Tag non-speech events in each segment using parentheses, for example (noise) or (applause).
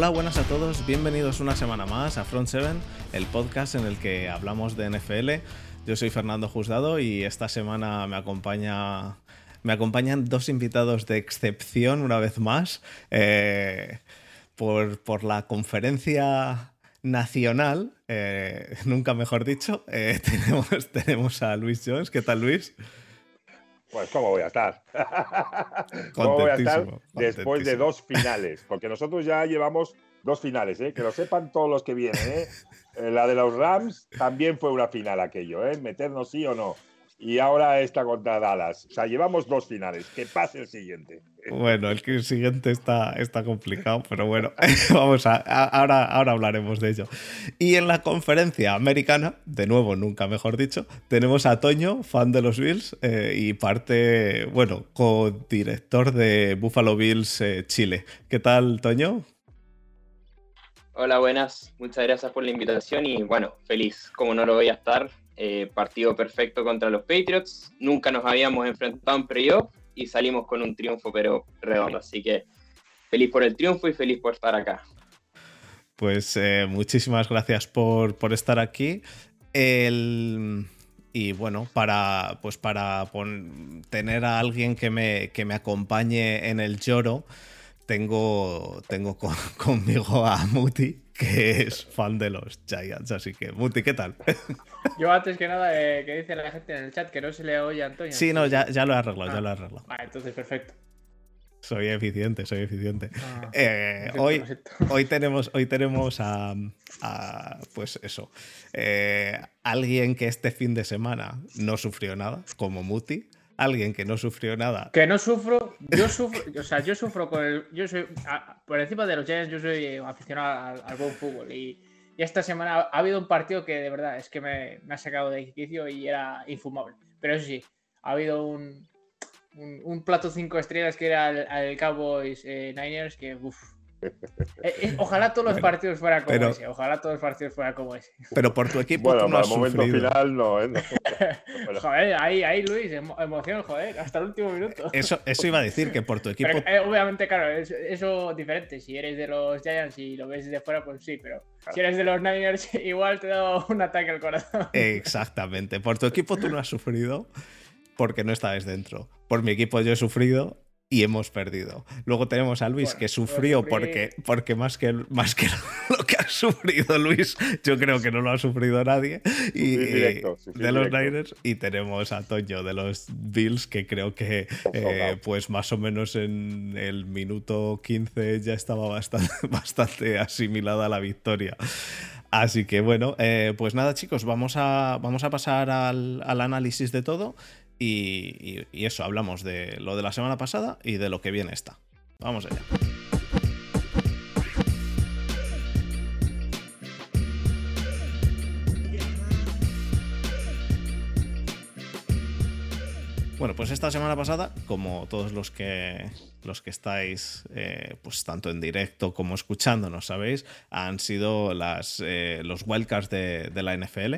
Hola, buenas a todos, bienvenidos una semana más a Front 7, el podcast en el que hablamos de NFL. Yo soy Fernando Juzgado y esta semana me acompaña me acompañan dos invitados de excepción una vez más eh, por, la conferencia nacional, eh, nunca mejor dicho, eh, (laughs) tenemos a Luis Jones. ¿Qué tal Luis? Pues, ¿cómo voy a estar? (laughs) ¿Cómo voy a estar después de dos finales? Porque nosotros ya llevamos dos finales, ¿eh? que lo sepan todos los que vienen. ¿eh? ¿eh? La de los Rams también fue una final aquello, ¿eh? meternos sí o no. Y ahora esta contra Dallas. O sea, llevamos dos finales. Que pase el siguiente. Bueno, el, el siguiente está, está complicado, pero bueno, (laughs) vamos a, ahora, ahora hablaremos de ello. Y en la conferencia americana, de nuevo, nunca mejor dicho, tenemos a Toño, fan de los Bills eh, y parte, bueno, co-director de Buffalo Bills eh, Chile. ¿Qué tal, Toño? Hola, buenas. Muchas gracias por la invitación y bueno, feliz, como no lo voy a estar. Eh, partido perfecto contra los Patriots. Nunca nos habíamos enfrentado en playoff y salimos con un triunfo, pero redondo. Así que feliz por el triunfo y feliz por estar acá. Pues eh, muchísimas gracias por, estar aquí. Y bueno, para, pues para tener a alguien que me, que me acompañe en el lloro, tengo, tengo (laughs) conmigo a Muti, que es fan de los Giants. Así que, Muti, ¿qué tal? Yo antes que nada, eh, que dice la gente en el chat que no se le oye a Antonio. Sí, no, ya, ya lo he arreglado, ya ah. lo he arreglado. Vale, entonces perfecto. Soy eficiente, soy eficiente. Ah, eh, hoy, hoy tenemos, hoy tenemos a, pues eso, eh, alguien que este fin de semana no sufrió nada, como Muti alguien que no sufrió nada. Que no sufro, yo sufro, o sea, yo sufro con el, yo soy, por encima de los Giants, yo soy aficionado al, buen fútbol y, esta semana ha, habido un partido que de verdad es que me, ha sacado de ejercicio y era infumable. Pero eso sí, ha habido un, un, plato cinco estrellas que era el, Cowboys eh, Niners que, uff, eh, eh, ojalá todos los partidos fueran como ese. Ojalá todos los partidos fueran como ese. Pero por tu equipo bueno, tú no has momento final no, ¿eh? (laughs) joder, ahí, ahí Luis, emoción, joder, hasta el último minuto. Eso, eso iba a decir que por tu equipo. obviamente, claro, eso, es diferente. Si eres de los Giants y lo ves desde fuera, pues sí, pero si eres de los Niners, (laughs) igual te da un ataque al corazón. Exactamente. Por tu equipo tú no has sufrido porque no estabas dentro. Por mi equipo yo he sufrido y hemos perdido. Luego tenemos a Luis que sufrió porque, porque más, que, más que (laughs) lo que ha sufrido Luis, yo creo que no lo ha sufrido nadie. Y, de los Niners. Y tenemos a Toño de los Bills que creo que eh, pues más o menos en el minuto 15 ya estaba bastante, (laughs) bastante asimilada la victoria. Así que bueno, eh, pues nada chicos, vamos a, vamos a pasar al, al análisis de todo y, eso, hablamos de lo de la semana pasada y de lo que viene esta. Vamos allá. Bueno, pues esta semana pasada, como todos los que los que estáis, eh, pues tanto en directo como escuchándonos, sabéis, han sido las, eh, los wildcards de, de la NFL.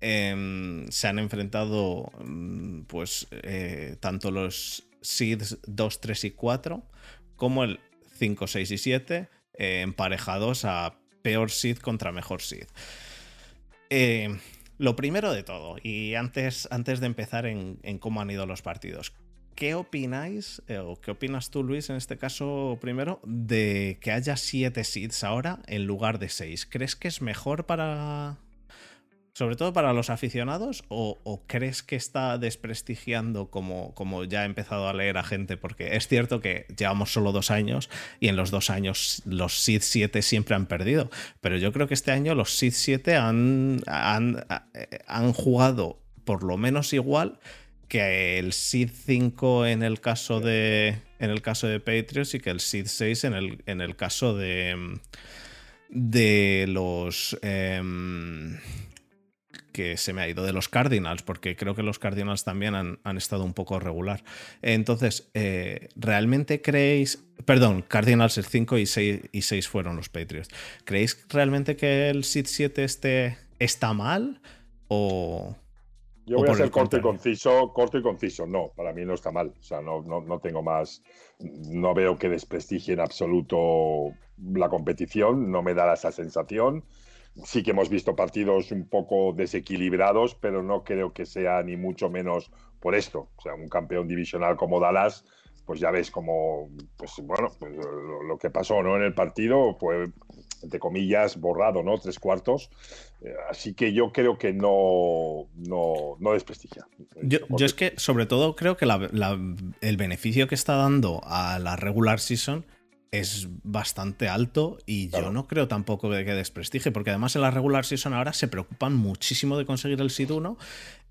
Em, se han enfrentado mm, pues eh, tanto los seeds 2, 3 y 4 como el 5, 6 y 7 eh, emparejados a peor seed contra mejor seed. Em, lo primero de todo, y antes, de empezar en, cómo han ido los partidos, ¿qué opináis, eh, o qué opinas tú, Luis, en este caso primero, de que haya 7 seeds ahora en lugar de 6? ¿Crees que es mejor para, sobre todo para los aficionados, o, crees que está desprestigiando como, como ya he empezado a leer a gente? Porque es cierto que llevamos solo dos años y en los dos años los Sith 7 siempre han perdido, pero yo creo que este año los Sith 7 han, han, han jugado por lo menos igual que el Sith 5 en el caso de en el caso de Patriots y que el Sith 6 en el, en el caso de de los em, que se me ha ido de los Cardinals, porque creo que los Cardinals también han, estado un poco regular. Entonces, eh, ¿realmente creéis, perdón, Cardinals el 5 y 6, y 6 fueron los Patriots, ¿creéis realmente que el Seed 7 este está mal? O, yo voy a ser corto y conciso, corto y conciso. No, para mí no está mal. O sea, no, no, no tengo más. No veo que desprestigie en absoluto la competición, no me da esa sensación. Sí que hemos visto partidos un poco desequilibrados, pero no creo que sea ni mucho menos por esto. O sea, un campeón divisional como Dallas, pues ya ves como, pues bueno, pues lo, que pasó ¿no? en el partido fue, entre comillas, borrado, ¿no? Tres cuartos. Eh, así que yo creo que no, no, no desprestigia. Yo, es que, sobre todo, creo que el beneficio que está dando a la regular season es bastante alto y yo no creo tampoco que desprestige, porque además en la regular season ahora se preocupan muchísimo de conseguir el SID 1.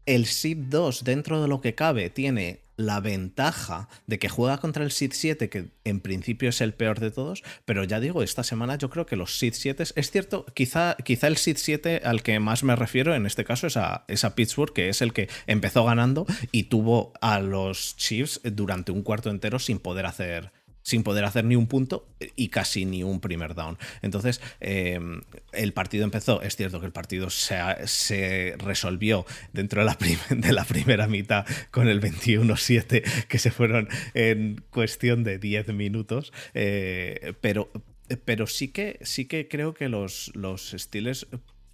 El SID 2, dentro de lo que cabe, tiene la ventaja de que juega contra el SID 7, que en principio es el peor de todos, pero ya digo, esta semana yo creo que los SID 7, es cierto, quizá, quizá el SID 7 al que más me refiero en este caso es a, es a Pittsburgh, que es el que empezó ganando y tuvo a los Chiefs durante un cuarto entero sin poder hacer sin poder hacer ni un punto y casi ni un primer down. Entonces, em, el partido empezó, es cierto que el partido se, resolvió dentro (laughs) de la, primera mitad con el 21-7 que se fueron en cuestión de 10 minutos, eh, pero, sí, que, sí que creo que los, los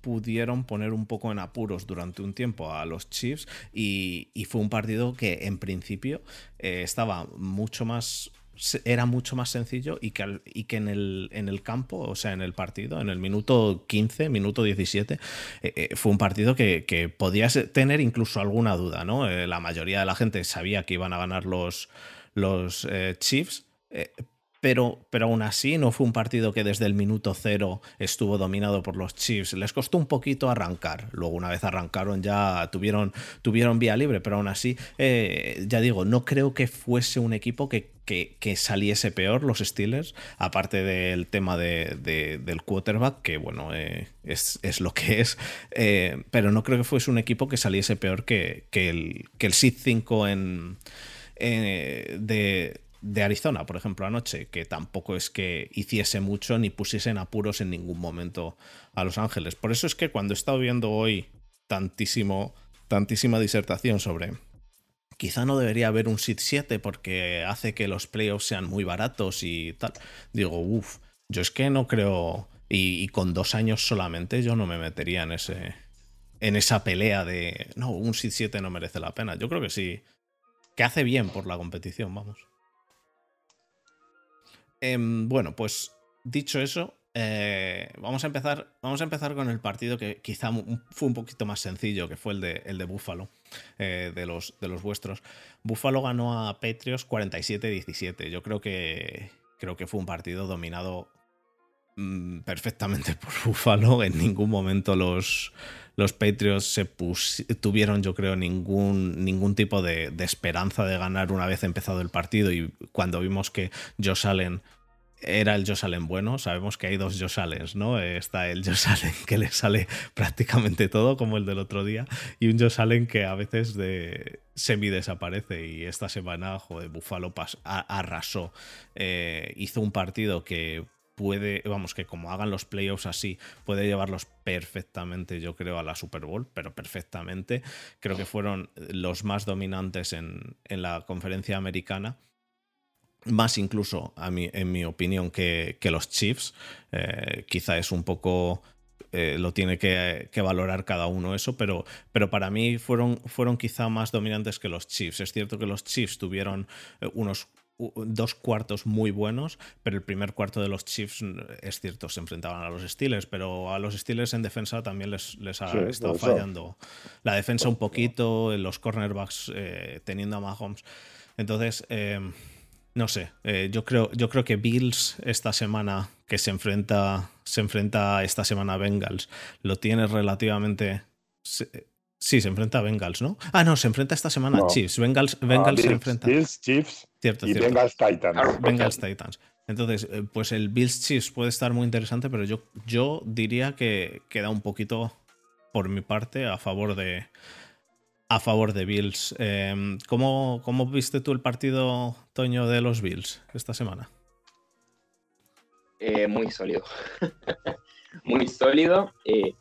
pudieron poner un poco en apuros durante un tiempo a los Chiefs y, fue un partido que en principio eh, estaba mucho más era mucho más sencillo y que, y que en, el, en el campo, o sea, en el partido, en el minuto 15, minuto 17, eh, eh, fue un partido que, que, podías tener incluso alguna duda, ¿no? Eh, la mayoría de la gente sabía que iban a ganar los, los Chiefs, pero, pero aún así no fue un partido que desde el minuto cero estuvo dominado por los Chiefs. Les costó un poquito arrancar. Luego, una vez arrancaron, ya tuvieron, tuvieron vía libre, pero aún así, eh, ya digo, no creo que fuese un equipo que, que, saliese peor los Steelers, aparte del tema de, del quarterback, que bueno, eh, es, lo que es, eh, pero no creo que fuese un equipo que saliese peor que, que el, que el 5 en, de, de Arizona, por ejemplo, anoche, que tampoco es que hiciese mucho ni pusiesen apuros en ningún momento a Los Ángeles. Por eso es que cuando he estado viendo hoy tantísimo, tantísima disertación sobre quizá no debería haber un SID 7 porque hace que los playoffs sean muy baratos y tal, digo, uff, yo es que no creo, y, con dos años solamente yo no me metería en ese en esa pelea de, no, un SID 7 no merece la pena. Yo creo que sí, que hace bien por la competición, vamos. Em, bueno, pues dicho eso, eh, vamos, a empezar, vamos a empezar con el partido que quizá fue un poquito más sencillo, que fue el de, el de Buffalo, eh, de, los, de los vuestros. Buffalo ganó a Patriots 47-17. Yo creo que, creo que fue un partido dominado perfectamente (laughs) por Buffalo. En ningún momento los, los Patriots tuvieron, yo creo, ningún, ningún tipo de, esperanza de ganar una vez empezado el partido. Y cuando vimos que Josh Allen era el Josh Allen bueno. Sabemos que hay dos Josh ¿no? Está el Josh (laughs) Allen que le sale prácticamente todo, como el del otro día, y un Josh Allen que a veces de semi desaparece. Y esta semana, joder, Buffalo arrasó. Eh, hizo un partido que puede, vamos, que como hagan los playoffs así, puede llevarlos perfectamente, yo creo, a la Super Bowl, pero perfectamente. Creo que fueron los más dominantes en, en la conferencia americana más incluso, a mí, en mi opinión, que, los Chiefs. Eh, quizá es un poco... Eh, lo tiene que, valorar cada uno eso, pero, pero para mí fueron, fueron quizá más dominantes que los Chiefs. Es cierto que los Chiefs tuvieron eh, unos dos cuartos muy buenos, pero el primer cuarto de los Chiefs, es cierto, se enfrentaban a los Steelers, pero a los Steelers en defensa también les, les ha estado fallando. La defensa un poquito, los cornerbacks teniendo a Mahomes. Entonces, no sé, eh, yo, creo, yo creo que Bills esta semana que se enfrenta, se enfrenta esta semana a Bengals, lo tiene relativamente... sí, se enfrenta a Bengals, ¿no? Ah, no, se enfrenta esta semana a Chiefs. Bengals, ah, Bengals se enfrenta. Bills, Chiefs cierto, y Bengals Titans. Bengals Titans. Entonces, eh, pues el Bills Chiefs puede estar muy interesante, pero yo, yo diría que queda un poquito, por mi parte, a favor de, a favor de Bills. Em, ¿cómo, viste tú el partido, Toño, de los Bills esta semana? Eh, muy sólido. (laughs) muy sólido. Eh,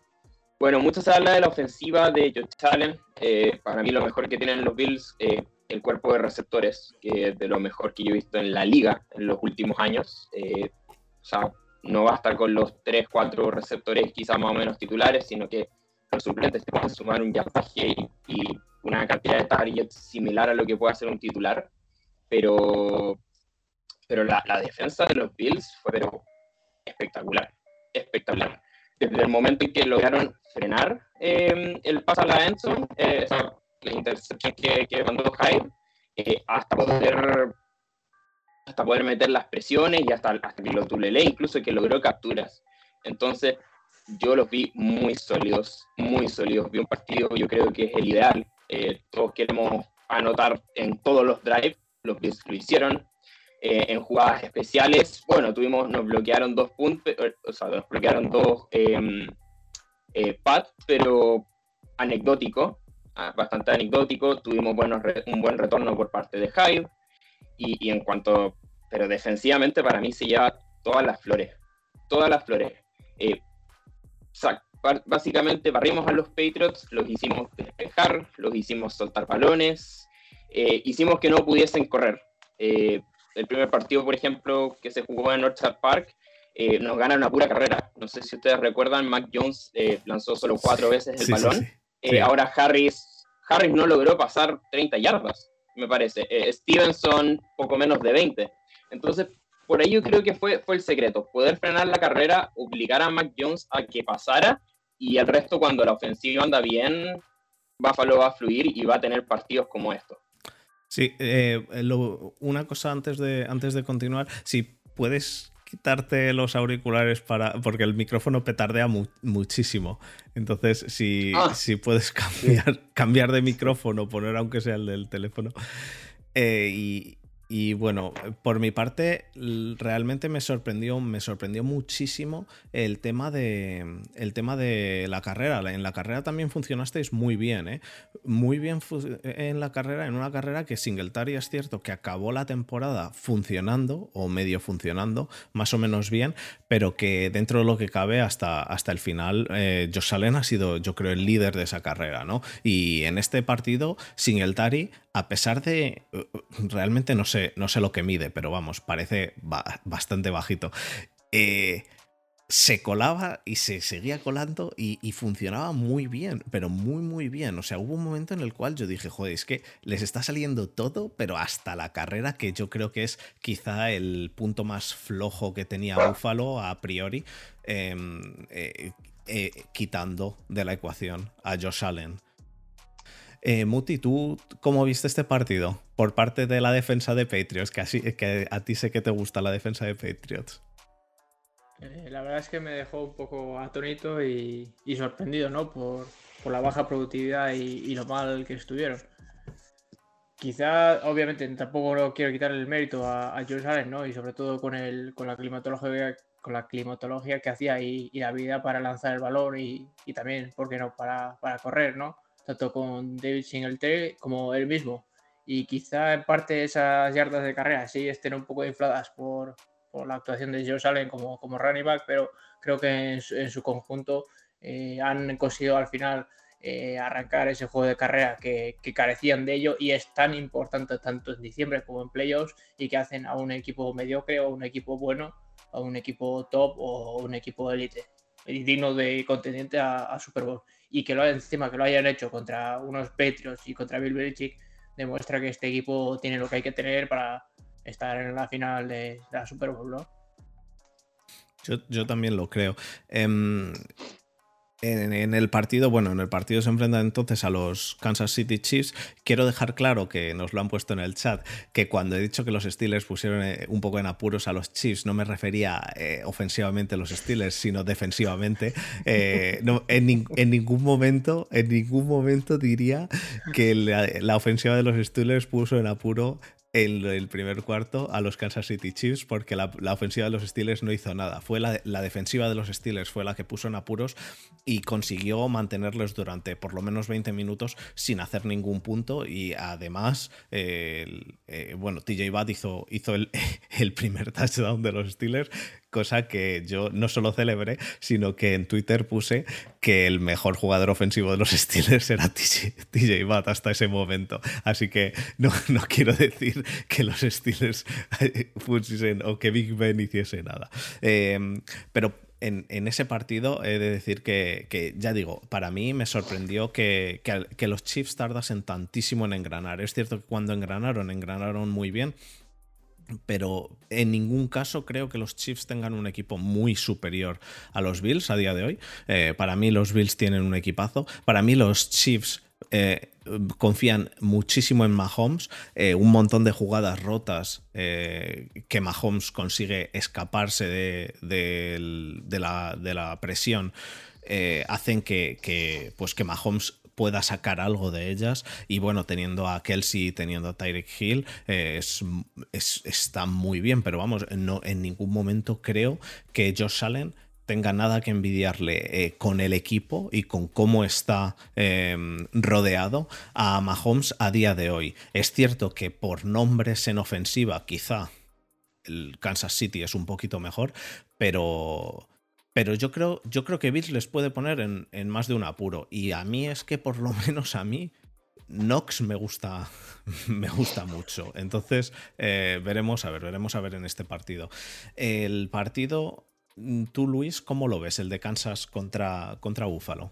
bueno, mucho se habla de la ofensiva de Josh Allen. Eh, para mí lo mejor que tienen los Bills, el cuerpo de receptores, que es de lo mejor que yo he visto en la liga en los últimos años. o sea, no basta con los 3, 4 receptores quizás más o menos titulares, sino que los suplentes te pueden sumar un yardaje y, una cantidad de targets similar a lo que puede hacer un titular, pero, pero la, defensa de los Bills fue espectacular, espectacular. Desde el momento en que lograron frenar eh, el paso a la Enzo, eh, la intercepción que, que mandó Hyde, eh, hasta poder hasta poder meter las presiones y hasta, hasta que lo tulele, incluso que logró capturas. Entonces, yo los vi muy sólidos, muy sólidos. Vi un partido, yo creo que es el ideal. Eh, todos queremos anotar en todos los drives, los que lo hicieron. Eh, en jugadas especiales, bueno, tuvimos, nos bloquearon dos puntos, o sea, nos bloquearon dos eh, pads, pero anecdótico, ah, bastante anecdótico. Tuvimos buenos, un buen retorno por parte de Hyde. Y, y, en cuanto, pero defensivamente para mí se lleva todas las flores, todas las flores. Eh, básicamente barrimos a los Patriots, los hicimos despejar, los hicimos soltar balones, eh, hicimos que no pudiesen correr. Eh, el primer partido, por ejemplo, que se jugó en Orchard Park, eh, nos gana una pura carrera. No sé si ustedes recuerdan, Mac Jones lanzó solo cuatro veces el balón. ahora Harris, Harris no logró pasar 30 yardas, me parece. Stevenson, poco menos de 20. Entonces, por ahí yo creo que fue, fue el secreto, poder frenar la carrera, obligar a Mac Jones a que pasara y el resto cuando la ofensiva anda bien, Buffalo va a fluir y va a tener partidos como estos. Sí, eh, una cosa antes de, antes de continuar, si puedes quitarte los auriculares para porque el micrófono petardea muchísimo. Entonces, si, ah. si puedes cambiar, cambiar de micrófono, poner aunque sea el del teléfono. Eh, y, y bueno, por mi parte, realmente me sorprendió, me sorprendió muchísimo el tema de, el tema de la carrera. En la carrera también funcionasteis muy bien, ¿eh? Muy bien en la carrera, en una carrera que Singletary es cierto que acabó la temporada funcionando o medio funcionando, más o menos bien, pero que dentro de lo que cabe hasta, hasta el final, eh, Josh Allen ha sido, yo creo, el líder de esa carrera, ¿no? Y en este partido, Singletary a pesar de. Eh, realmente no sé, no sé lo que mide, pero vamos, parece bastante bajito. Eh, se colaba y se seguía colando y, funcionaba muy bien, pero muy, muy bien. O sea, hubo un momento en el cual yo dije, joder, es que les está saliendo todo, pero hasta la carrera, que yo creo que es quizá el punto más flojo que tenía Buffalo a priori, em, eh, quitando de la ecuación a Josh Allen. Eh, Muti, ¿tú cómo viste este partido por parte de la defensa de Patriots? Que, así, que a ti sé que te gusta la defensa de Patriots. Eh, la verdad es que me dejó un poco atónito y, sorprendido, ¿no? Por, la baja productividad y, lo mal que estuvieron. Quizá, obviamente, tampoco quiero quitar el mérito a, a George Allen, ¿no? Y sobre todo con, la, climatología, con la climatología que hacía y, la habilidad para lanzar el balón y, también, ¿por qué no?, para correr, ¿no? Tanto con David Singletary como él mismo. Y quizá en parte esas yardas de carrera sí estén un poco infladas por, por la actuación de Joe Allen como, como running back, pero creo que en su, conjunto eh, han conseguido al final eh, arrancar ese juego de carrera que, que, carecían de ello y es tan importante tanto en diciembre como en playoffs y que hacen a un equipo mediocre o un equipo bueno, a un equipo top o un equipo élite digno de contendiente a Super Bowl y que lo encima que lo hayan hecho contra unos Patriots y contra Bill Belichick demuestra que este equipo tiene lo que hay que tener para estar en la final de, la Super Bowl, ¿no? Yo, también lo creo. Em, en, el partido, bueno, en el partido se enfrentan entonces a los Kansas City Chiefs. Quiero dejar claro que nos lo han puesto en el chat, que cuando he dicho que los Steelers pusieron eh, un poco en apuros a los Chiefs, no me refería eh, ofensivamente a los Steelers, sino defensivamente. (laughs) Eh, en, ningún momento, en ningún momento diría que la, la ofensiva de los Steelers puso en apuro en el primer cuarto a los Kansas City Chiefs porque la, ofensiva de los Steelers no hizo nada. Fue la, defensiva de los Steelers fue la que puso en apuros y consiguió mantenerlos durante por lo menos 20 minutos sin hacer ningún punto y además, eh, bueno, TJ Watt hizo, hizo (laughs) el, primer touchdown de los Steelers cosa que yo no solo celebré, sino que en Twitter puse que el mejor jugador ofensivo de los (laughs) Steelers era TJ, Watt hasta ese momento. Así que no, no quiero decir que los Steelers pusiesen o que Big Ben hiciese nada. Eh, pero en, ese partido he de decir que, ya digo, para mí me sorprendió que, que, los Chiefs tardasen tantísimo en engranar. Es cierto que cuando engranaron, engranaron muy bien, pero en ningún caso creo que los Chiefs tengan un equipo muy superior a los Bills a día de hoy. Eh, para mí los Bills tienen un equipazo. Para mí los Chiefs eh, confían muchísimo en Mahomes, eh, un montón de jugadas rotas que Mahomes consigue escaparse de, la, presión, hacen que, pues que Mahomes pueda sacar algo de ellas. Y bueno, teniendo a Kelsey, teniendo a Tyreek Hill, está muy bien, pero vamos, no, en ningún momento creo que Josh Allen tenga nada que envidiarle eh, con el equipo y con cómo está em, rodeado a Mahomes a día de hoy. Es cierto que por nombres en ofensiva quizá el Kansas City es un poquito mejor, pero, pero yo, creo, yo creo que Bills les puede poner en, más de un apuro. Y a mí es que por lo menos a mí Knox me gusta, (laughs) me gusta mucho. Entonces, eh, veremos a ver, veremos a ver en este partido. El partido Mm, tú, Luis, ¿cómo lo ves el de Kansas contra, contra Búfalo?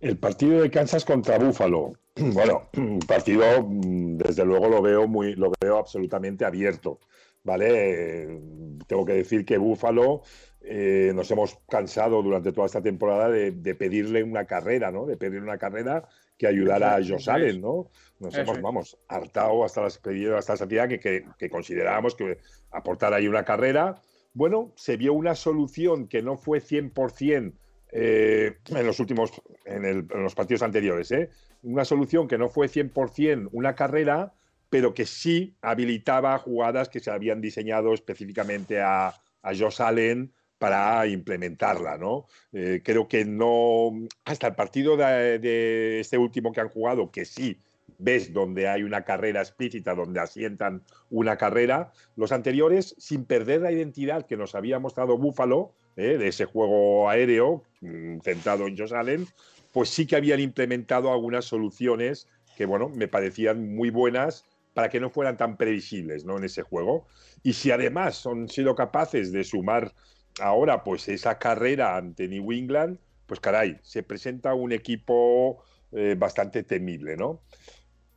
El partido de Kansas contra Búfalo. (clears throat) Bueno, (clears throat) partido, mm, desde luego lo veo muy, lo veo absolutamente abierto. ¿Vale? tengo que decir que Búfalo eh, nos hemos cansado durante toda esta temporada de, pedirle una carrera, ¿no? De pedirle una carrera que ayudara a Josh Allen, ¿no? Nos hemos, vamos, hartado hasta las hasta la saciedad que, que, que considerábamos que aportar ahí una carrera bueno, se vio una solución que no fue 100% eh, en los últimos, en, los partidos anteriores, ¿eh? una solución que no fue 100% una carrera, pero que sí habilitaba jugadas que se habían diseñado específicamente a, a Josh Allen para implementarla, ¿no? Eh, creo que no, hasta el partido de, este último que han jugado, que sí ves donde hay una carrera explícita, donde asientan una carrera. Los anteriores, sin perder la identidad que nos había mostrado Buffalo, eh, de ese juego aéreo mm, centrado en Josh Allen, pues sí que habían implementado algunas soluciones que, bueno, me parecían muy buenas para que no fueran tan previsibles ¿no? en ese juego. Y si además han sido capaces de sumar ahora pues esa carrera ante New England, pues caray, se presenta un equipo eh, bastante temible, ¿no?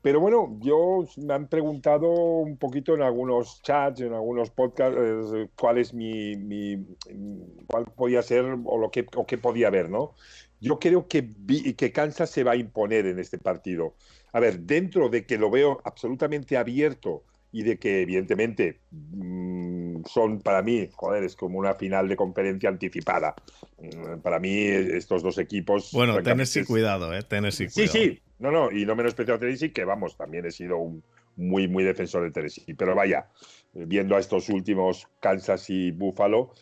Pero bueno, yo me han preguntado un poquito en algunos chats, en algunos podcasts, eh, cuál es mi, cuál podía ser o lo que o qué podía haber, ¿no? Yo creo que, que Kansas se va a imponer en este partido. A ver, dentro de que lo veo absolutamente abierto y de que evidentemente mm, son para mí, joder, es como una final de conferencia anticipada. Mm, para mí estos dos equipos... Bueno, Tennessee, cuidado, ¿eh? Tennessee, cuidado. Sí, sí, no, no, y no menos especial Tennessee, que vamos, también he sido un muy, muy defensor de Tennessee. Pero vaya, viendo a estos últimos Kansas y Buffalo,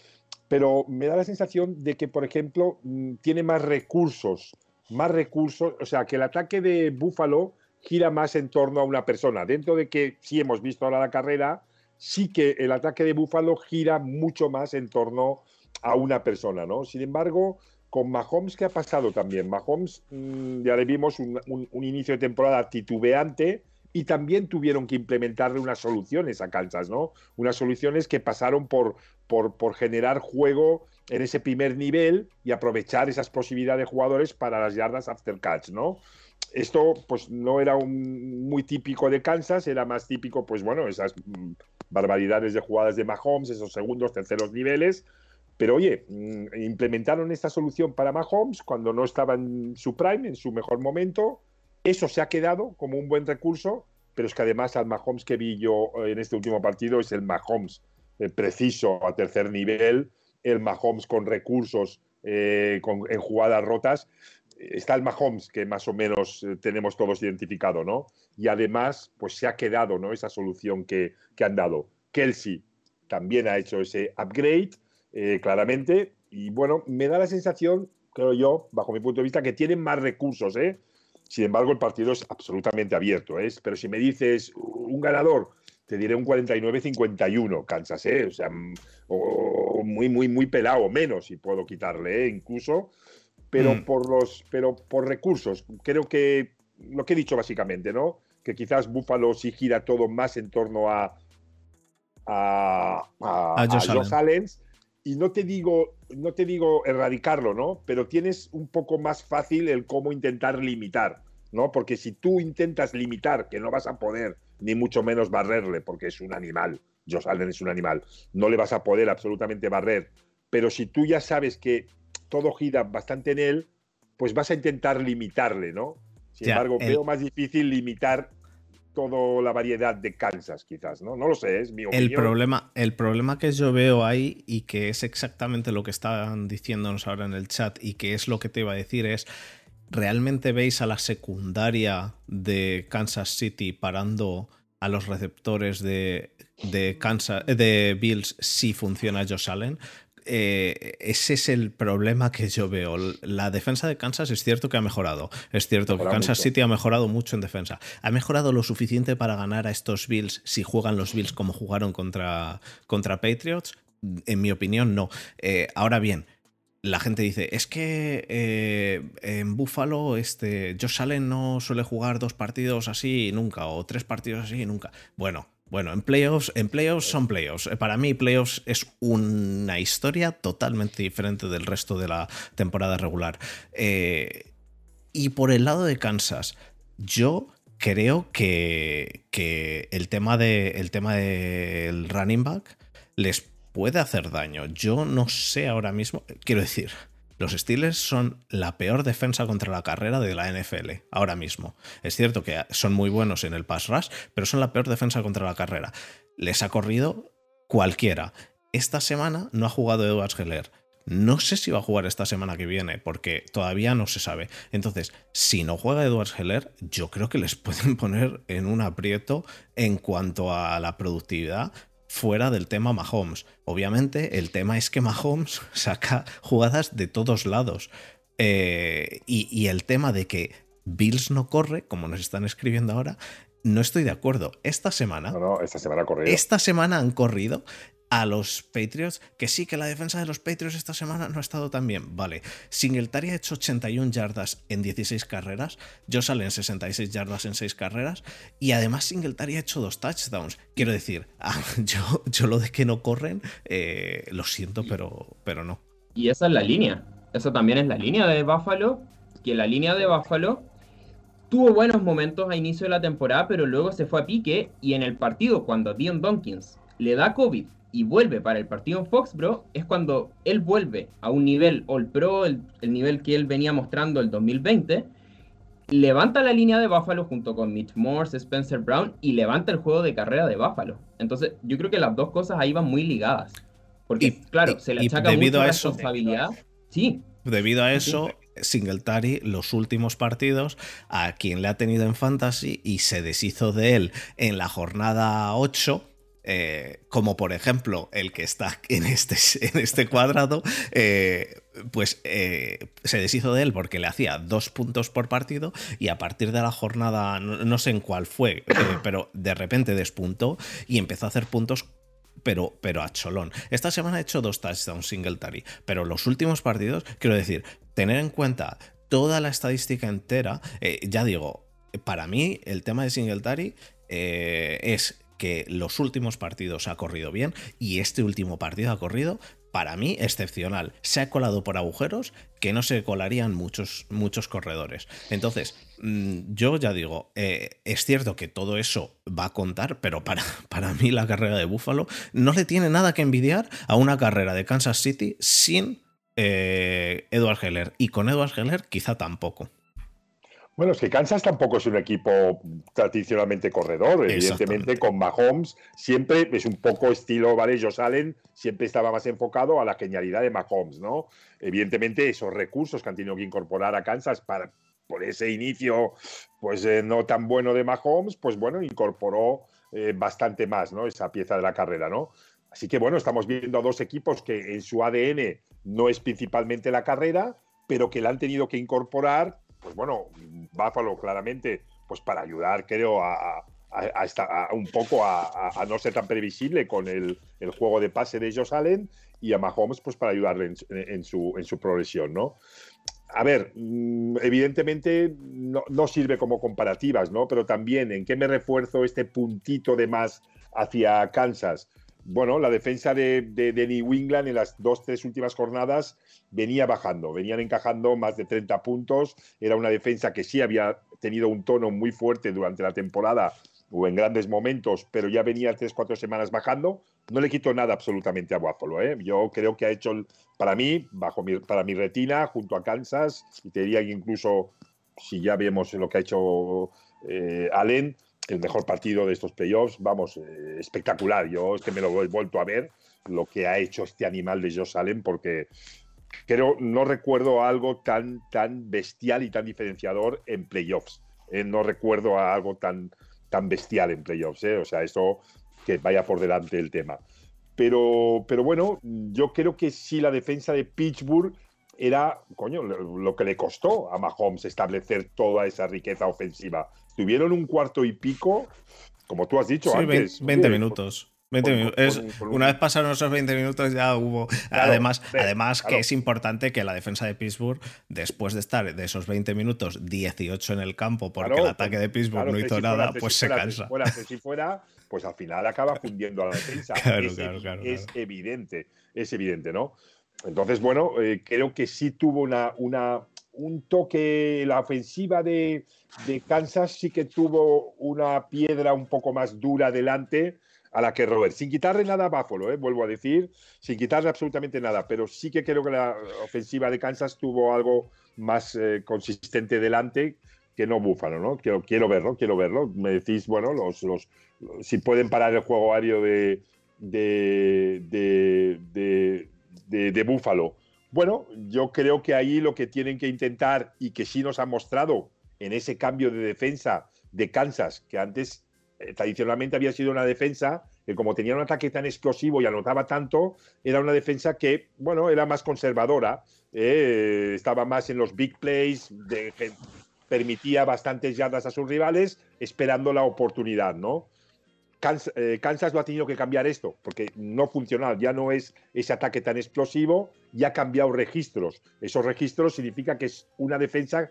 pero me da la sensación de que, por ejemplo, mm, tiene más recursos, más recursos, o sea, que el ataque de Buffalo gira más en torno a una persona. Dentro de que sí hemos visto ahora la carrera, sí que el ataque de Buffalo gira mucho más en torno a una persona, ¿no? Sin embargo, con Mahomes, ¿qué ha pasado también? Mahomes, mm, ya le vimos un, inicio de temporada titubeante y también tuvieron que implementarle unas soluciones a Kansas, ¿no? Unas soluciones que pasaron por, por, por generar juego en ese primer nivel y aprovechar esas posibilidades de jugadores para las yardas after catch, ¿no? Esto pues no era un, muy típico de Kansas, era más típico, pues bueno, esas mm, barbaridades de jugadas de Mahomes, esos segundos, terceros niveles, pero oye, mm, implementaron esta solución para Mahomes cuando no estaba en su prime, en su mejor momento. Eso se ha quedado como un buen recurso, pero es que además al Mahomes que vi yo en este último partido es el Mahomes eh, preciso a tercer nivel, el Mahomes con recursos eh, en jugadas rotas. Está el Mahomes que más o menos eh, tenemos todos identificado, ¿no? Y además, pues se ha quedado, ¿no? Esa solución que, que han dado. Kelsey también ha hecho ese upgrade eh, claramente. Y bueno, me da la sensación, creo yo, bajo mi punto de vista, que tienen más recursos. ¿eh? Sin embargo, el partido es absolutamente abierto. ¿eh? Pero si me dices un ganador, te diré un 49-51, Kansas, ¿eh? o sea, o muy, muy, muy pelado, menos si puedo quitarle, ¿eh? incluso, pero, mm. por los, pero por recursos. Creo que lo que he dicho básicamente, ¿no? Que quizás Buffalo sí gira todo más en torno a, a, a, a, Y no te digo, no te digo erradicarlo, ¿no? Pero tienes un poco más fácil el cómo intentar limitar, ¿no? Porque si tú intentas limitar, que no vas a poder, ni mucho menos barrerle, porque es un animal, Josh Allen es un animal, no le vas a poder absolutamente barrer. Pero si tú ya sabes que todo gira bastante en él, pues vas a intentar limitarle, ¿no? Sin embargo, veo más difícil limitar toda la variedad de Kansas, quizás, ¿no? No lo sé, es mi opinión. El problema, el problema que yo veo ahí y que es exactamente lo que estaban diciéndonos ahora en el chat y que es lo que te iba a decir es, ¿realmente veis a la secundaria de Kansas City parando a los receptores de, de, Kansas, de Bills si funciona Josh Allen? Eh, ese es el problema que yo veo. La defensa de Kansas es cierto que ha mejorado. Es cierto que Kansas City ha mejorado mucho en defensa. ¿Ha mejorado lo suficiente para ganar a estos Bills si juegan los Bills como jugaron contra, contra Patriots? En mi opinión, no. Eh, ahora bien, la gente dice, es que eh, en Buffalo este, Josh Allen no suele jugar dos partidos así nunca, o tres partidos así nunca. Bueno, bueno, en playoffs, en playoffs son playoffs. Eh, para mí, playoffs es una historia totalmente diferente del resto de la temporada regular. Eh, y por el lado de Kansas, yo creo que, que el tema, de, el tema del running back les puede hacer daño. Yo no sé ahora mismo, quiero decir, los Steelers son la peor defensa contra la carrera de la NFL ahora mismo. Es cierto que son muy buenos en el pass rush, pero son la peor defensa contra la carrera. Les ha corrido cualquiera. Esta semana no ha jugado Edwards Heller. No sé si va a jugar esta semana que viene, porque todavía no se sabe. Entonces, si no juega Edwards Heller, yo creo que les (laughs) pueden poner en un aprieto en cuanto a la productividad, fuera del tema Mahomes. Obviamente, el tema es que Mahomes (laughs) saca jugadas de todos lados. Eh, y, el tema de que Bills no corre, como nos están escribiendo ahora, no estoy de acuerdo. Esta semana. No, no, esta semana ha corrido. Esta semana han corrido a los Patriots, que sí que la defensa de los Patriots esta semana no ha estado tan bien. Vale, Singletary ha hecho 81 yardas en 16 carreras, Josh Allen 66 yardas en 6 carreras, y además Singletary ha hecho dos touchdowns. Quiero decir, (laughs) ah, yo, yo lo de que no corren, eh, lo siento, pero, pero no. Y esa es la línea. Esa también es la línea de Buffalo, que la línea de Buffalo tuvo buenos momentos a inicio de la temporada, pero luego se fue a pique y en el partido cuando Dion Donkins le da COVID y vuelve para el partido en Foxborough, es cuando él vuelve a un nivel All Pro, el, nivel que él venía mostrando el 2020, levanta la línea de Buffalo junto con Mitch Morse, Spencer Brown y levanta el juego de carrera de Buffalo. Entonces, yo creo que las dos cosas ahí van muy ligadas. Porque, claro, se le achaca mucha responsabilidad. Sí. Debido a eso, Singletary los últimos partidos a quien le ha tenido en fantasy y se deshizo de él en la jornada 8 eh, como por ejemplo el que está en este, en este cuadrado, eh, pues eh, se deshizo de él porque le hacía dos puntos por partido y a partir de la jornada, no, sé en cuál fue, pero de repente despuntó y empezó a hacer puntos pero, pero a cholón. Esta semana ha hecho dos touchdowns Singletary, pero los últimos partidos, quiero decir, tener en cuenta toda la estadística entera, ya digo, para mí el tema de Singletary es que los últimos partidos ha corrido bien y este último partido ha corrido para mí excepcional. Se ha colado por agujeros que no se colarían muchos, muchos corredores. Entonces, mm, yo ya digo, eh, es cierto que todo eso va a contar, pero para, (laughs) para mí la carrera de Buffalo no le tiene nada que envidiar a una carrera de Kansas City sin eh, Edward Heller. Y con Edward Heller quizá tampoco. Bueno, es que Kansas tampoco es un equipo tradicionalmente corredor. Evidentemente, con Mahomes siempre es un poco estilo, ¿vale? Josh Allen siempre estaba más enfocado a la genialidad de Mahomes, ¿no? Evidentemente, esos recursos que han tenido que incorporar a Kansas para, por ese inicio, pues eh, no tan bueno de Mahomes, pues bueno, incorporó eh, bastante más, ¿no? Esa pieza de la carrera, ¿no? Así que bueno, estamos viendo a dos equipos que en su ADN no es principalmente la carrera, pero que la han tenido que incorporar pues bueno, Buffalo claramente, pues para ayudar, creo, a, un poco a, no ser tan previsible con el, juego de pase de ellos Allen y a Mahomes pues para ayudarle en, su, en su progresión, ¿no? A ver, mm, evidentemente no, no, sirve como comparativas, ¿no? Pero también, ¿en qué me refuerzo este puntito de más hacia Kansas? Bueno, la defensa de, New England en las dos, tres últimas jornadas venía bajando, venían encajando más de 30 puntos. Era una defensa que sí había tenido un tono muy fuerte durante la temporada o en grandes momentos, pero ya venía tres, cuatro semanas bajando. No le quito nada absolutamente a Buffalo. ¿eh? Yo creo que ha hecho, para mí, bajo para mi retina, junto a Kansas, y te diría que incluso si ya vemos lo que ha hecho eh, Allen, el mejor partido de estos playoffs, vamos, eh, espectacular. Yo es que me lo he vuelto a ver, lo que ha hecho este animal de Josh Allen, porque creo, no recuerdo algo tan, tan bestial y tan diferenciador en playoffs. Eh, no recuerdo algo tan, tan bestial en playoffs. Eh. O sea, eso que vaya por delante el tema. Pero, pero bueno, yo creo que sí la defensa de Pittsburgh era, coño, lo que le costó a Mahomes establecer toda esa riqueza ofensiva. Tuvieron un cuarto y pico, como tú has dicho antes. 20, minutos. 20 minutos. una vez pasaron esos 20 minutos ya hubo... además, además que es importante que la defensa de Pittsburgh, después de estar de esos 20 minutos 18 en el campo porque el ataque de Pittsburgh no hizo nada, pues se cansa. Si fuera, pues al final acaba fundiendo a la defensa. (laughs) es, es evidente, es evidente, ¿no? Entonces, bueno, eh, creo que sí tuvo una, una, un toque, la ofensiva de, de, Kansas sí que tuvo una piedra un poco más dura delante a la que Robert, sin quitarle nada a Buffalo, eh, vuelvo a decir, sin quitarle absolutamente nada, pero sí que creo que la ofensiva de Kansas tuvo algo más eh, consistente delante que no Búfalo, ¿no? Quiero, quiero verlo, quiero verlo. Me decís, bueno, los, los, si pueden parar el juego aéreo de, de, de de, Búfalo. Bueno, yo creo que ahí lo que tienen que intentar y que sí nos ha mostrado en ese cambio de defensa de Kansas, que antes eh, tradicionalmente había sido una defensa que como tenía un ataque tan explosivo y anotaba tanto, era una defensa que, bueno, era más conservadora, eh, estaba más en los big plays, de, permitía bastantes yardas a sus rivales, esperando la oportunidad, ¿no? Eh, Kansas, lo ha tenido que cambiar esto, porque no funciona, ya no es ese ataque tan explosivo, ya ha cambiado registros. Esos registros significa que es una defensa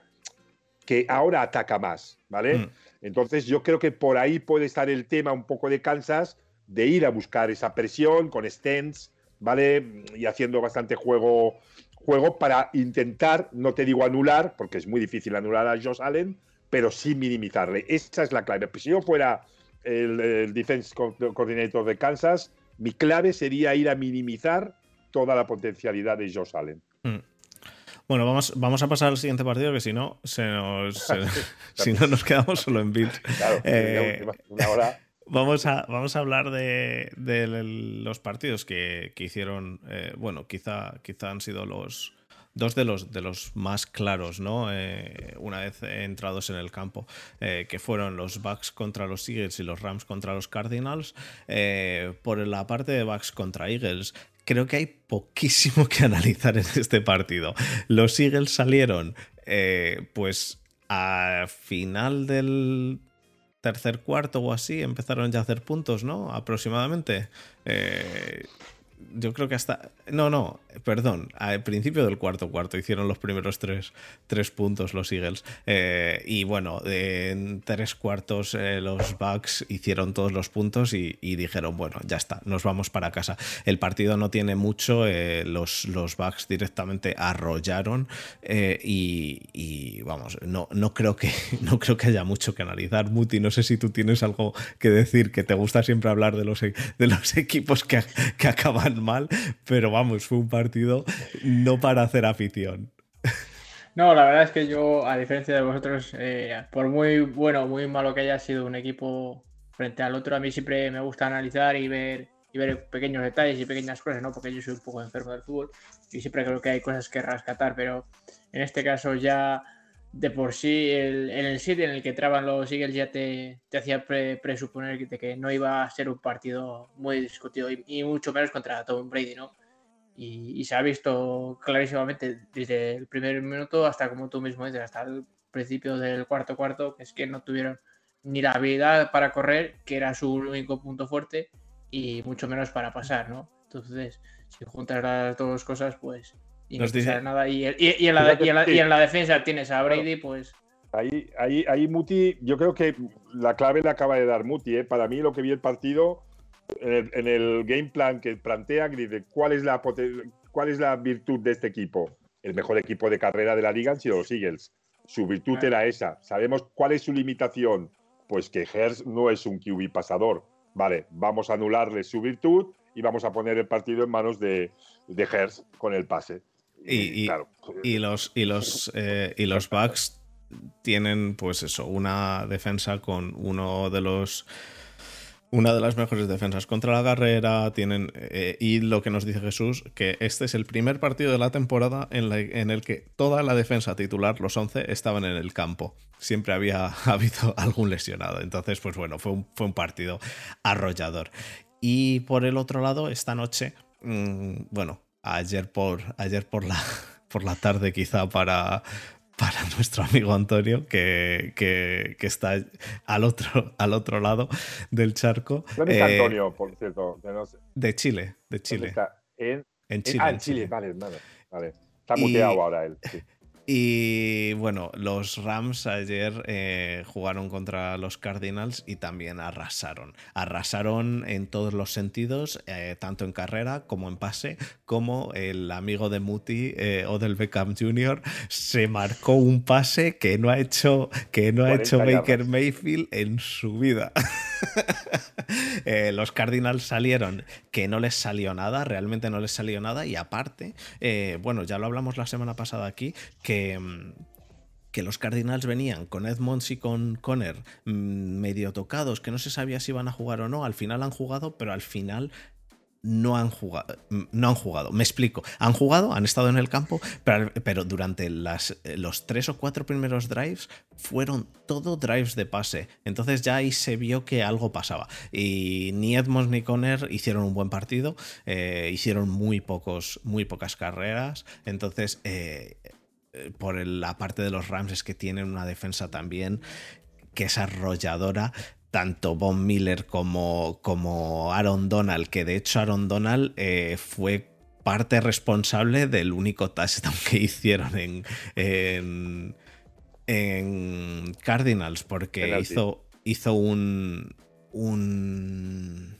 que ahora ataca más, ¿vale? Mm. Entonces yo creo que por ahí puede estar el tema un poco de Kansas, de ir a buscar esa presión con stents, ¿vale? Y haciendo bastante juego, juego para intentar, no te digo anular, porque es muy difícil anular a Josh Allen, pero sí minimizarle. Esa es la clave. Pues si yo fuera el, Defense Coordinator de Kansas, mi clave sería ir a minimizar toda la potencialidad de Josh Allen. Hmm. Bueno, vamos, vamos a pasar al siguiente partido, que si no, se nos, (laughs) (laughs) si no nos quedamos solo en Bills. Eh, (laughs) vamos a, vamos a hablar de, los partidos que, hicieron, eh, bueno, quizá, quizá han sido los, dos de los, de los más claros, ¿no? Eh, una vez entrados en el campo, eh, que fueron los Bucks contra los Eagles y los Rams contra los Cardinals. Eh, por la parte de Bucks contra Eagles, creo que hay poquísimo que (laughs) analizar en este partido. Los Eagles salieron, pues, a final del tercer cuarto o así, empezaron ya a hacer puntos, ¿no? Aproximadamente yo creo que hasta. No, no, perdón. Al principio del cuarto cuarto hicieron los primeros tres, tres puntos los Eagles. Eh, y bueno, en tres cuartos eh, los Bucks hicieron todos los puntos y, dijeron, bueno, ya está, nos vamos para casa. El partido no tiene mucho, eh, los, los Bucks directamente arrollaron y, vamos, no, no, creo que, (laughs) no creo que haya mucho que analizar. Muti, no sé si tú tienes algo que decir, que te gusta siempre hablar de los, de los equipos que, que acaban mal, pero vamos, fue un partido no para hacer afición. No, la verdad es que yo, a diferencia de vosotros, eh, por muy bueno o muy malo que haya sido un equipo frente al otro, a mí siempre me gusta analizar y ver, y ver pequeños detalles y pequeñas cosas, ¿no? Porque yo soy un poco enfermo del fútbol y siempre creo que hay cosas que rescatar, pero en este caso ya de por sí en el sitio en el que traban los Eagles ya te, hacía presuponer que no iba a ser un partido muy discutido y, mucho menos contra Tom Brady, ¿no? Y, se ha visto clarísimamente desde el primer minuto hasta como tú mismo dices, hasta el principio del cuarto cuarto, que es que no tuvieron ni la habilidad para correr, que era su único punto fuerte, y mucho menos para pasar, ¿no? Entonces, si juntas las dos cosas, pues y no dice... nada. Y, en la, defensa tienes a Brady, pues. Ahí, ahí, ahí Muti, yo creo que la clave la acaba de dar Muti. ¿eh? Para mí, lo que vi el partido, en el, game plan que plantea, dice cuál es, la, cuál es la virtud de este equipo. El mejor equipo de carrera de la liga han sido los Eagles. Su virtud era esa. Sabemos cuál es su limitación. Pues que Hertz no es un QB pasador. Vale, vamos a anularle su virtud y vamos a poner el partido en manos de, de Hertz con el pase. Y, y, los, y, los, eh, y los Bucks tienen, pues eso, una defensa con uno de los. Una de las mejores defensas contra la carrera. Tienen. Eh, y lo que nos dice Jesús, que este es el primer partido de la temporada en, en el que toda la defensa titular, los 11, estaban en el campo. Siempre había (laughs) habido algún lesionado. Entonces, pues bueno, fue un, fue un partido arrollador. Y por el otro lado, esta noche, mm, bueno, ayer por, ayer por, la, (laughs) por la tarde quizá para, para (laughs) nuestro amigo Antonio, que, que, está al otro, al otro lado del charco. ¿Dónde está eh, Antonio, por cierto? De Chile, de Chile. En, Chile. ah, en Chile, Vale, vale, Está muteado ahora él. Sí. Y bueno, los Rams ayer eh, jugaron contra los Cardinals y también arrasaron. Arrasaron en todos los sentidos, eh, tanto en carrera como en pase, como el amigo de Muti, eh, Odell Beckham Jr., se marcó un pase que no ha hecho, que no ha hecho Baker Mayfield en su vida. (laughs) los Cardinals salieron que no les salió nada, realmente no les salió nada, y aparte, bueno, ya lo hablamos la semana pasada aquí, que que, los Cardinals venían con Edmonds y con Conner mm, medio tocados, que no se sabía si iban a jugar o no. Al final han jugado, pero al final no han jugado. Mm, no han jugado. Me explico. Han jugado, han estado en el campo, pero, durante los tres o cuatro primeros drives fueron todo drives de pase. Entonces ya ahí se vio que algo pasaba. Y ni Edmonds ni Conner hicieron un buen partido. Eh, hicieron muy, pocos, muy pocas carreras. Entonces. Eh, por la parte de los Rams es que tienen una defensa también que es arrolladora. Tanto Von Miller como, como Aaron Donald, que de hecho Aaron Donald eh, fue parte responsable del único touchdown que hicieron en, en, Cardinals, porque hizo, hizo un, un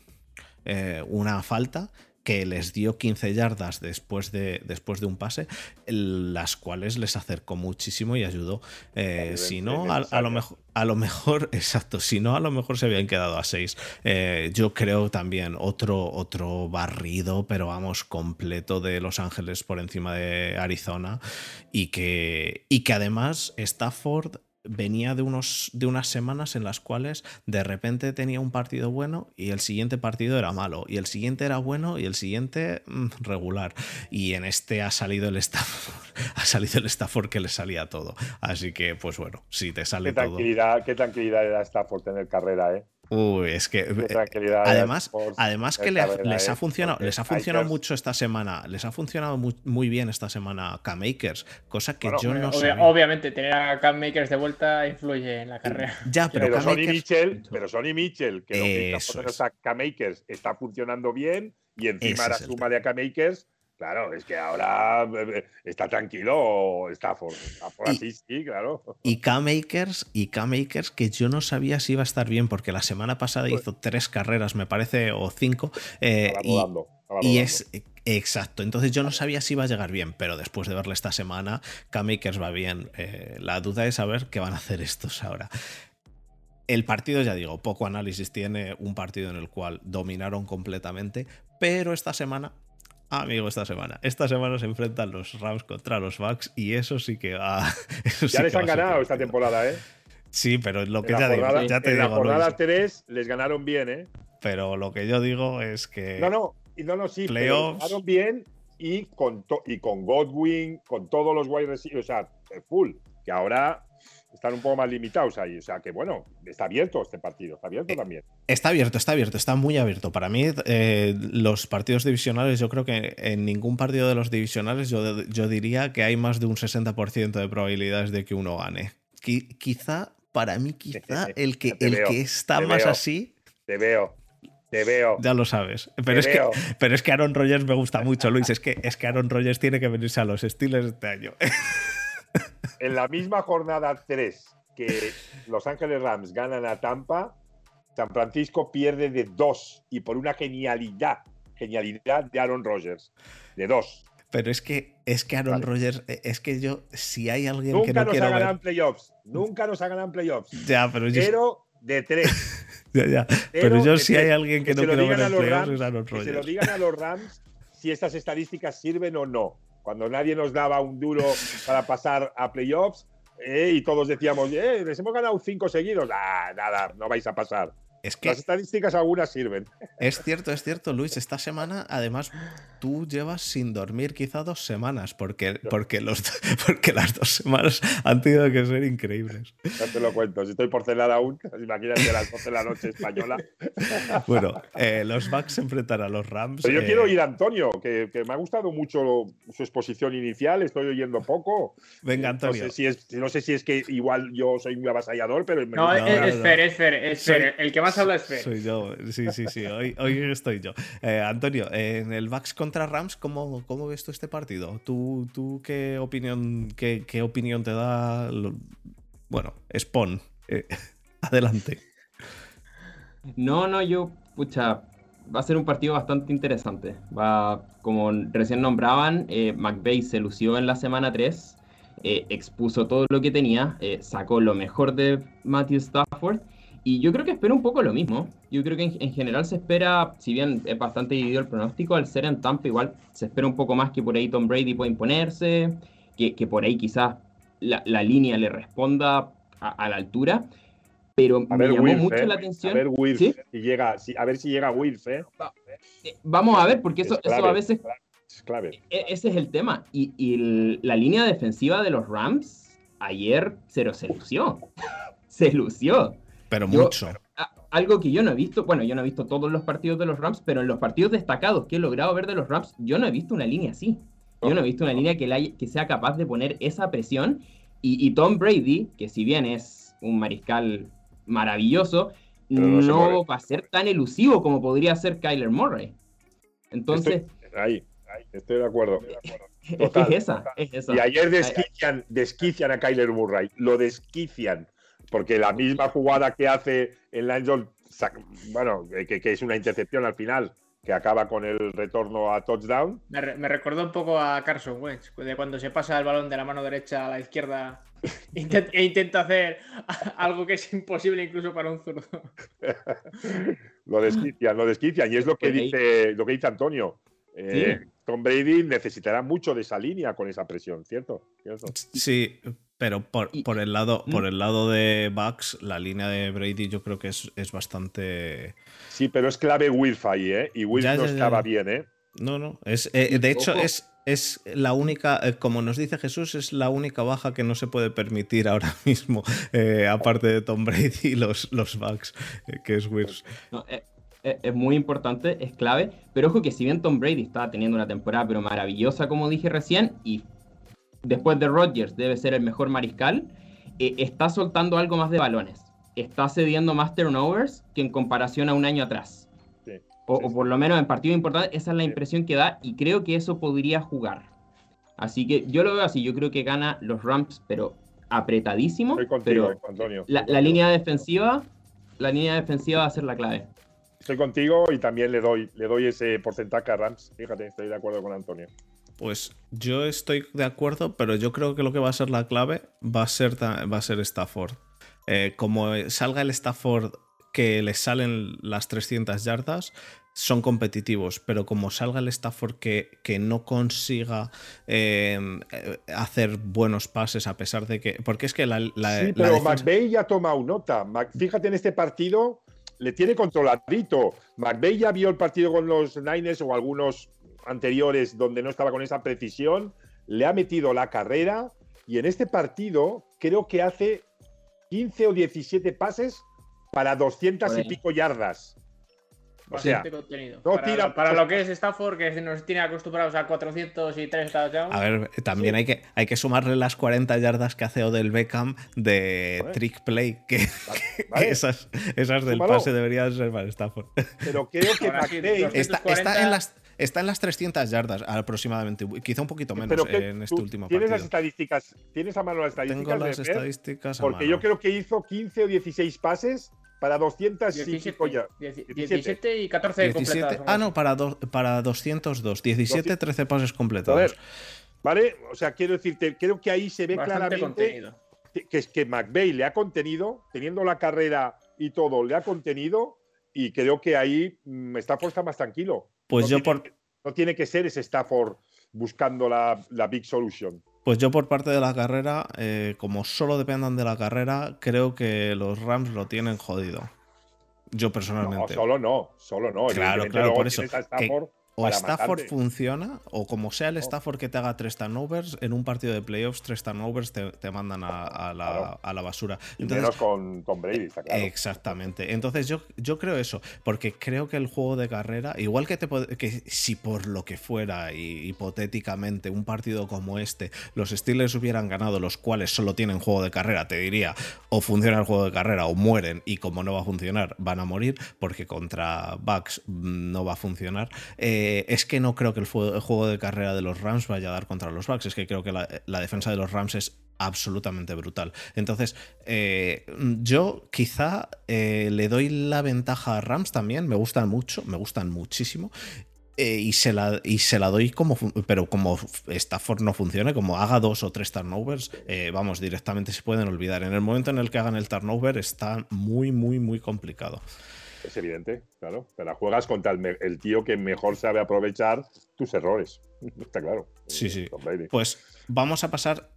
eh, una falta que les dio 15 yardas después de, después de un pase, las cuales les acercó muchísimo y ayudó. Eh, si no, a, lo mejor, a lo mejor, exacto, si no, a lo mejor se habían quedado a 6. Eh, yo creo también otro, otro barrido, pero vamos, completo de Los Ángeles por encima de Arizona y que, y que además Stafford venía de, unos, de unas semanas en las cuales de repente tenía un partido bueno y el siguiente partido era malo, y el siguiente era bueno y el siguiente mm, regular. Y en este ha salido el Stafford, (laughs) ha salido el Stafford que le salía todo. Así que, pues bueno, si te sale qué tranquilidad, todo. Qué tranquilidad era Stafford tener carrera, ¿eh? Uy, es que eh, además, además que les ha funcionado, les ha funcionado mucho esta semana, les ha funcionado muy, bien esta semana K-Makers, cosa que yo no sé. Obviamente, tener a K-Makers de vuelta influye en la carrera. Ya, pero, pero Sonny Mitchell, pero Sonny Mitchell, que lo que está K-Makers está funcionando bien y encima la suma de K-Makers Claro, es que ahora eh, eh, está tranquilo Stafford. Stafford así, sí, claro. (laughs) Y K-Makers, y K-Makers que yo no sabía si iba a estar bien, porque la semana pasada pues hizo tres carreras, me parece, o cinco. Eh, y, es. Exacto, entonces yo no sabía si iba a llegar bien, pero después de verle esta semana, K-Makers va bien. la duda es saber qué van a hacer estos ahora. El partido, ya digo, poco análisis tiene, un partido en el cual dominaron completamente, pero esta semana amigo esta semana. Esta semana se enfrentan los Rams contra los Bucks y eso sí que (laughs) va. ya les han ganado esta temporada, ¿eh? Sí, pero lo que ya, digo, ya te en la jornada 3 les ganaron bien, ¿eh? Pero lo que yo digo es que. No, no, no, no sí, pero ganaron bien y con, y con Godwin, con todos los wide receivers, o sea, full. Que ahora están un poco más limitados ahí. O sea que bueno, está abierto este partido, está abierto eh, también. Está abierto, está abierto, está muy abierto. Para mí, eh, los partidos divisionales, yo creo que en ningún partido de los divisionales yo, yo diría que hay más de un 60% de probabilidades de que uno gane. quizá para mí quizá (laughs) el que, el que está más así. Te veo, te veo. Ya lo sabes. Pero es, que, (laughs) pero es que Aaron Rodgers me gusta mucho, Luis. Es que, es que Aaron Rodgers tiene que venirse a los Steelers este año. (laughs) En la misma jornada 3 que Los Ángeles Rams ganan a Tampa, San Francisco pierde de 2 y por una genialidad, genialidad de Aaron Rodgers. De 2. Pero es que, es que Aaron Rodgers, es que yo, si hay alguien que no nos quiero ha ganado en playoffs. Nunca nos ha ganado en playoffs. Ya, pero yo... Pero de 3. (laughs) Pero, yo si hay alguien que, no quiero ver en playoffs es Aaron Rodgers. Que se lo digan a los Rams si estas estadísticas sirven o no. Cuando nadie nos daba un duro para pasar a playoffs eh, y todos decíamos, eh, les hemos ganado cinco seguidos. Ah, nada, no vais a pasar. Es que Las estadísticas algunas sirven. Es cierto, es cierto, Luis. Esta semana, además, tú llevas sin dormir quizá dos semanas, porque, porque, los, (laughs) porque las dos semanas han tenido que ser increíbles. Ya te lo cuento. Si estoy por cenar aún, imagínate las 12 de la noche española. (laughs) Bueno, eh, los Bucks se enfrentan a los Rams. Pero yo eh, quiero oír a Antonio, que, que, me ha gustado mucho su exposición inicial. Estoy oyendo poco. Venga, Antonio. No sé si es, no sé si es que igual yo soy muy avasallador, pero. Me no, es, es Fer, es Fer, es Fer. El que más habla. Soy yo, sí, sí, sí. Hoy, hoy estoy yo. Eh, Antonio, en el Bucks contra Rams, ¿cómo, cómo ves tú este partido? ¿Tú, tú qué opinión, qué, qué opinión te da? Bueno, Spawn, eh, (laughs) adelante. No, no, yo, pucha, va a ser un partido bastante interesante. Va, como recién nombraban, eh, McVeigh se lució en la semana 3, eh, expuso todo lo que tenía, eh, sacó lo mejor de Matthew Stafford. Y yo creo que espero un poco lo mismo. Yo creo que en, en, general se espera, si bien es bastante dividido el pronóstico, al ser en Tampa igual se espera un poco más que por ahí Tom Brady pueda imponerse, que, que por ahí quizás la, la, línea le responda a, a la altura pero a me llamó Wilf, mucho eh. la atención. A ver, Wilf, ¿Sí? si llega, si, a ver si llega Wilf, ¿eh? Eh, Vamos a ver, porque eso, Es clave, eso a veces. Es clave. e- Ese es el tema. Y, y el- la línea defensiva de los Rams ayer se, se lució. (laughs) se lució. Pero Yo- mucho. A- algo que yo no he visto, bueno, yo no he visto todos los partidos de los Rams, pero en los partidos destacados que he logrado ver de los Rams, yo no he visto una línea así. Yo no he visto una línea que, la haya- que sea capaz de poner esa presión. Y, y Tom Brady, que si bien es un mariscal maravilloso, Pero no no va a ser tan elusivo como podría ser Kyler Murray. Entonces, Ahí, ahí, estoy de acuerdo. (laughs) es, total, que es esa, es esa. Y ayer desquician, desquician a Kyler Murray, lo desquician, porque la misma jugada que hace en la endzone, sac- bueno, que, que es una intercepción al final, que acaba con el retorno a touchdown, Me, re- me recordó un poco a Carson Wentz, de cuando se pasa el balón de la mano derecha a la izquierda (laughs) intent- e intenta hacer (laughs) algo que es imposible incluso para un zurdo. lo desquician, lo desquician, y es lo que dice, lo que dice Antonio. Eh, Sí. Tom Brady necesitará mucho de esa línea con esa presión, ¿cierto? ¿Cierto? Sí, pero por, Y- por el lado, por el lado de Bucks, la línea de Brady yo creo que es, es bastante. Sí, pero es clave Wilf ahí, ¿eh? Y Wilf Ya, no ya, estaba ya. bien, ¿eh? No, no. Es, eh, de hecho, Ojo. es, es la única, eh, como nos dice Jesús, es la única baja que no se puede permitir ahora (laughs) mismo, eh, aparte de Tom Brady y los, los Bucks, eh, que es Wills. No, es, muy importante, es clave. Pero ojo que si bien Tom Brady está teniendo una temporada pero maravillosa, como dije recién, y después de Rodgers debe ser el mejor mariscal, eh, está soltando algo más de balones. Está cediendo más turnovers que en comparación a un año atrás. Sí, O, sí, o sí. por lo menos en partidos importantes, esa es la impresión que da y creo que eso podría jugar. Así que yo lo veo así, yo creo que gana los Rams, pero apretadísimo. Estoy contigo, pero Antonio. la, estoy la contigo. línea defensiva, la línea defensiva va a ser la clave. Estoy contigo y también le doy, le doy ese porcentaje a Rams. Fíjate, estoy de acuerdo con Antonio. Pues yo estoy de acuerdo, pero yo creo que lo que va a ser la clave va a ser, va a ser Stafford. Eh, como salga el Stafford que le salen las 300 yardas, son competitivos, pero como salga el Stafford que, que no consiga eh, eh, hacer buenos pases a pesar de que... Porque es que la... la- sí, la pero defensa- McVeigh ya ha tomado nota. Fíjate en este partido, le tiene controladito. McVeigh ya vio el partido con los Niners o algunos anteriores donde no estaba con esa precisión, le ha metido la carrera y en este partido creo que hace 15 o 17 pases para 200 Por y pico yardas. bastante contenido. para, para lo que es Stafford, que nos tiene acostumbrados a 403 touchdowns. A ver, también hay, que, hay que sumarle las 40 yardas que hace Odell Beckham de trick play, que, (laughs) esas, esas del pase deberían ser para Stafford. Pero creo que McVay está, está, en las Está en las 300 yardas aproximadamente, quizá un poquito menos en este último ¿Tienes partido. las estadísticas? ¿Tienes a mano las estadísticas? Tengo las estadísticas a Porque yo creo que hizo 15 o 16 pases para 200 17, 17, y 14 completados. Ah, no, para, para 202. 17, 13 pases completados. ¿Vale? O sea, quiero decirte, creo que ahí se ve claramente que es que McVeigh le ha contenido, teniendo la carrera y todo, le ha contenido y creo que ahí mm, Stafford está más tranquilo. Pues yo tiene, por. No tiene que ser ese Stafford buscando la, big solution. Pues yo por parte de la carrera, eh, como solo dependan de la carrera, creo que los Rams lo tienen jodido. Yo personalmente. No, solo no, solo no. Claro, claro, por eso o Stafford funciona, o como sea el oh. Stafford que te haga tres turnovers, en un partido de playoffs, tres turnovers te, te mandan a, la, basura. Entonces, con Tom Brady, está claro. Exactamente. Entonces yo, yo creo eso, porque creo que el juego de carrera, igual que, te, que si por lo que fuera, y, hipotéticamente, un partido como este, los Steelers hubieran ganado, los cuales solo tienen juego de carrera, te diría, o funciona el juego de carrera o mueren, y como no va a funcionar, van a morir, porque contra Bucks no va a funcionar. Eh, eh, es que no creo que el, juego de carrera de los Rams vaya a dar contra los Bucks. Es que creo que la, defensa de los Rams es absolutamente brutal. Entonces, eh, yo quizá eh, le doy la ventaja a Rams también. Me gustan mucho, me gustan muchísimo. y, se la, y se la doy como. Pero como Stafford no funcione, como haga dos o tres turnovers, vamos, directamente se pueden olvidar. En el momento en el que hagan el turnover, está muy, muy, muy complicado. Es evidente, claro. Te la juegas contra el, tío que mejor sabe aprovechar tus errores. (laughs) Está claro. Sí, sí. Pues vamos a pasar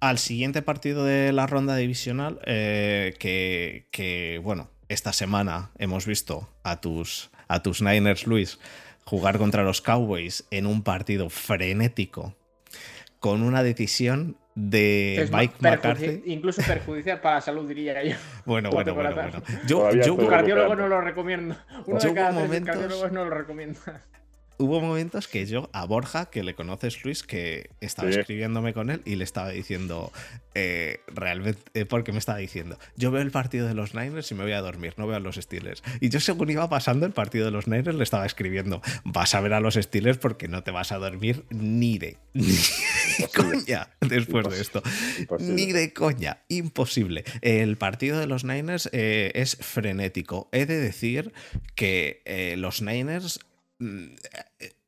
al siguiente partido de la ronda divisional. Eh, que, bueno, esta semana hemos visto a tus, a tus Niners, Luis, jugar contra los Cowboys en un partido frenético con una decisión de Mike McCarthy. Incluso perjudicial para la salud, diría yo. (laughs) Bueno, bueno, bueno, bueno. Yo, yo, cardiólogo no lo recomiendo. Uno de cada tres cardiólogos no lo recomienda hubo momentos que yo a Borja, que le conoces Luis, que estaba escribiéndome con él y le estaba diciendo, eh, realmente, eh, porque me estaba diciendo, yo veo el partido de los Niners y me voy a dormir, no veo a los Steelers. Y yo según iba pasando el partido de los Niners le estaba escribiendo, vas a ver a los Steelers porque no te vas a dormir ni de, (laughs) coña (laughs) después de esto. Ni de coña, imposible. El partido de los Niners eh, es frenético. He de decir que los Niners Mm,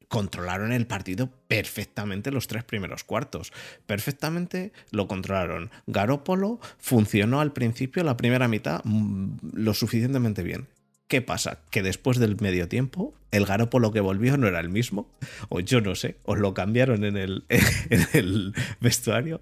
controlaron el partido perfectamente los tres primeros cuartos. Perfectamente lo controlaron. Garópolo funcionó al principio, la primera mitad, mm, lo suficientemente bien. ¿Qué pasa? Que después del medio tiempo, el Garópolo que volvió no era el mismo, o yo no sé, os lo cambiaron en el, (laughs) en el vestuario,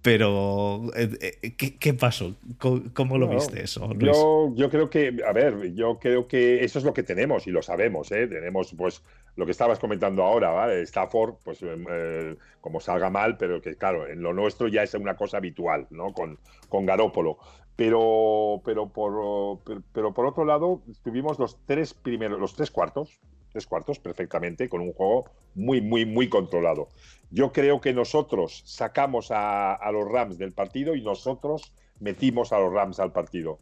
pero, eh, eh, ¿qué, pasó? ¿Cómo, lo viste eso? Yo, yo, creo que, a ver, yo creo que eso es lo que tenemos y lo sabemos, ¿eh? Tenemos, pues, lo que estabas comentando ahora, ¿vale? Stafford, pues, eh, como salga mal, pero que, claro, en lo nuestro ya es una cosa habitual, ¿no? Con, con Garópolo. Pero, pero, por, pero por otro lado, tuvimos los tres primeros, los tres cuartos, tres cuartos perfectamente, con un juego muy, muy, muy controlado. Yo creo que nosotros sacamos a, los Rams del partido y nosotros metimos a los Rams al partido.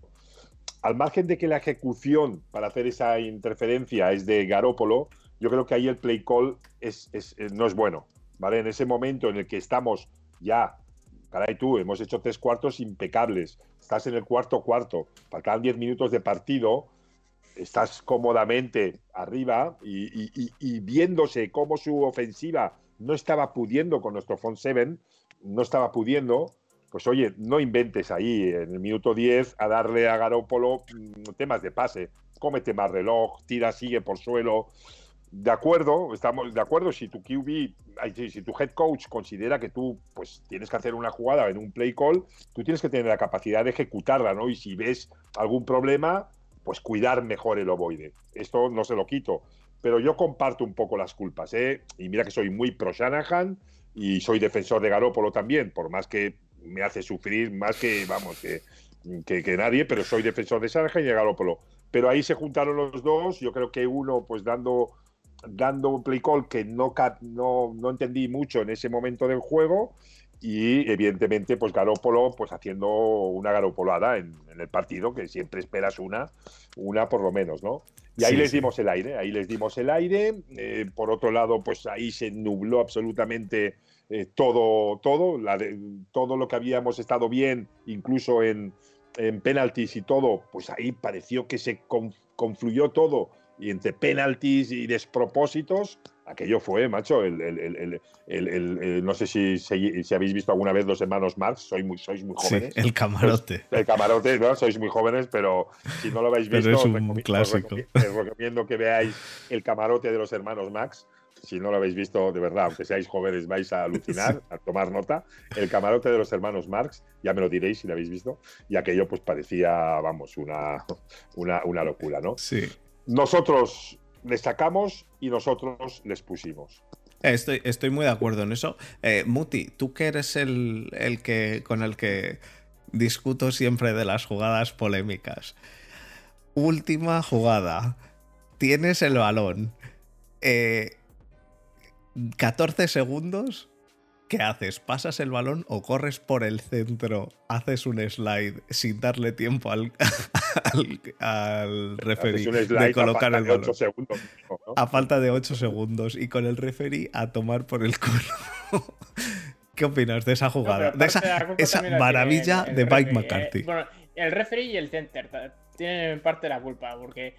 Al margen de que la ejecución para hacer esa interferencia es de Garópolo, yo creo que ahí el play call es, no es bueno. ¿vale? En ese momento en el que estamos ya, caray tú, hemos hecho tres cuartos impecables, estás en el cuarto cuarto, faltan diez minutos de partido, estás cómodamente arriba y, viéndose cómo su ofensiva no estaba pudiendo con nuestro front seven, no estaba pudiendo, pues oye, no inventes ahí en el minuto 10 a darle a Garópolo mm, temas de pase, cómete más reloj, tira, sigue por suelo. De acuerdo, estamos de acuerdo. Si tu QB, si tu head coach considera que tú pues tienes que hacer una jugada en un play call, tú tienes que tener la capacidad de ejecutarla, ¿no? Y si ves algún problema, pues cuidar mejor el ovoide. Esto no se lo quito, pero yo comparto un poco las culpas, ¿eh? Y mira que soy muy pro Shanahan y soy defensor de Garópolo también, por más que me hace sufrir más que, vamos, que, que, nadie, pero soy defensor de Shanahan y de Garópolo. pero ahí se juntaron los dos. Yo creo que uno, pues dando, dando un play call que no, no, no entendí mucho en ese momento del juego y evidentemente pues Garópolo pues haciendo una garopolada en, el partido que siempre esperas una una por lo menos no y ahí les dimos el aire ahí les dimos el aire. Eh, por otro lado pues ahí se nubló absolutamente eh, todo todo. La todo lo que habíamos estado bien incluso en, en penaltis y todo pues ahí pareció que se confluyó todo y entre penaltis y despropósitos aquello fue, macho, el, no sé si, si, habéis visto alguna vez los hermanos Marx, sois muy, sois muy jóvenes. el camarote. Pues, el camarote, ¿no? Sois muy jóvenes, pero si no lo habéis visto, es un clásico. Os, recomiendo, que veáis el camarote de los hermanos Max. Si no lo habéis visto, de verdad, aunque seáis jóvenes, vais a alucinar, a tomar nota. El camarote de los hermanos Marx, ya me lo diréis si lo habéis visto. Y aquello, pues parecía, vamos, una, una, una locura, ¿no? Sí. Nosotros destacamos y nosotros les pusimos. Estoy, muy de acuerdo en eso. Eh, Muti, tú que eres el, el, que con el que discuto siempre de las jugadas polémicas. Última jugada. Tienes el balón. 14 eh, segundos ¿Qué haces? ¿Pasas el balón o corres por el centro, haces un slide sin darle tiempo al, (laughs) al, de colocar el balón? A falta de 8 segundos y con el referee a tomar por el culo. (laughs) ¿Qué opinas de esa jugada? de esa, maravilla de Mike McCarthy. Eh, bueno, el referee y el center tienen parte de la culpa porque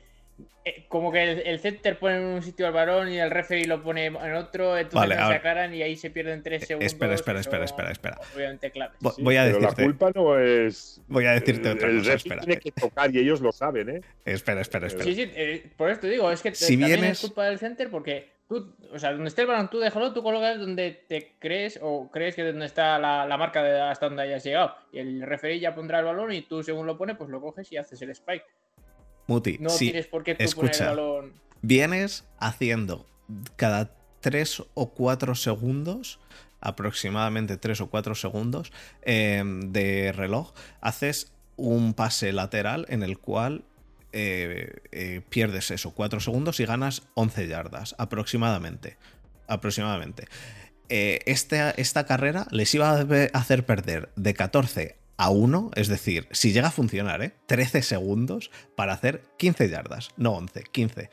como que el, center pone en un sitio al varón y el referee lo pone en otro, entonces se acaran y ahí se pierden tres segundos. Espera, espera, espera, espera, espera. Obviamente clave. Voy a decirte. Pero la culpa no es. Voy a decirte otra el cosa. Espera. tiene que tocar y ellos lo saben, ¿eh? Espera, espera, espera. Sí, sí, eh, por esto digo, es que si también vienes... es culpa del center porque tú, o sea, donde esté el balón, tú déjalo, tú colocas donde te crees o crees que donde está la, la marca de hasta donde hayas llegado. Y el referee ya pondrá el balón y tú, según lo pone, pues lo coges y haces el spike. Muti, no tienes por qué escucha, vienes haciendo cada 3 o 4 segundos, aproximadamente 3 o 4 segundos em, de reloj, haces un pase lateral en el cual eh, eh, pierdes eso, 4 segundos y ganas 11 yardas, aproximadamente. Aproximadamente. Eh, esta carrera les iba a hacer perder de 14 a 1, es decir, si llega a funcionar, ¿eh? 13 segundos para hacer 15 yardas, no 11, 15.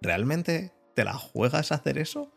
¿Realmente te la juegas a hacer eso?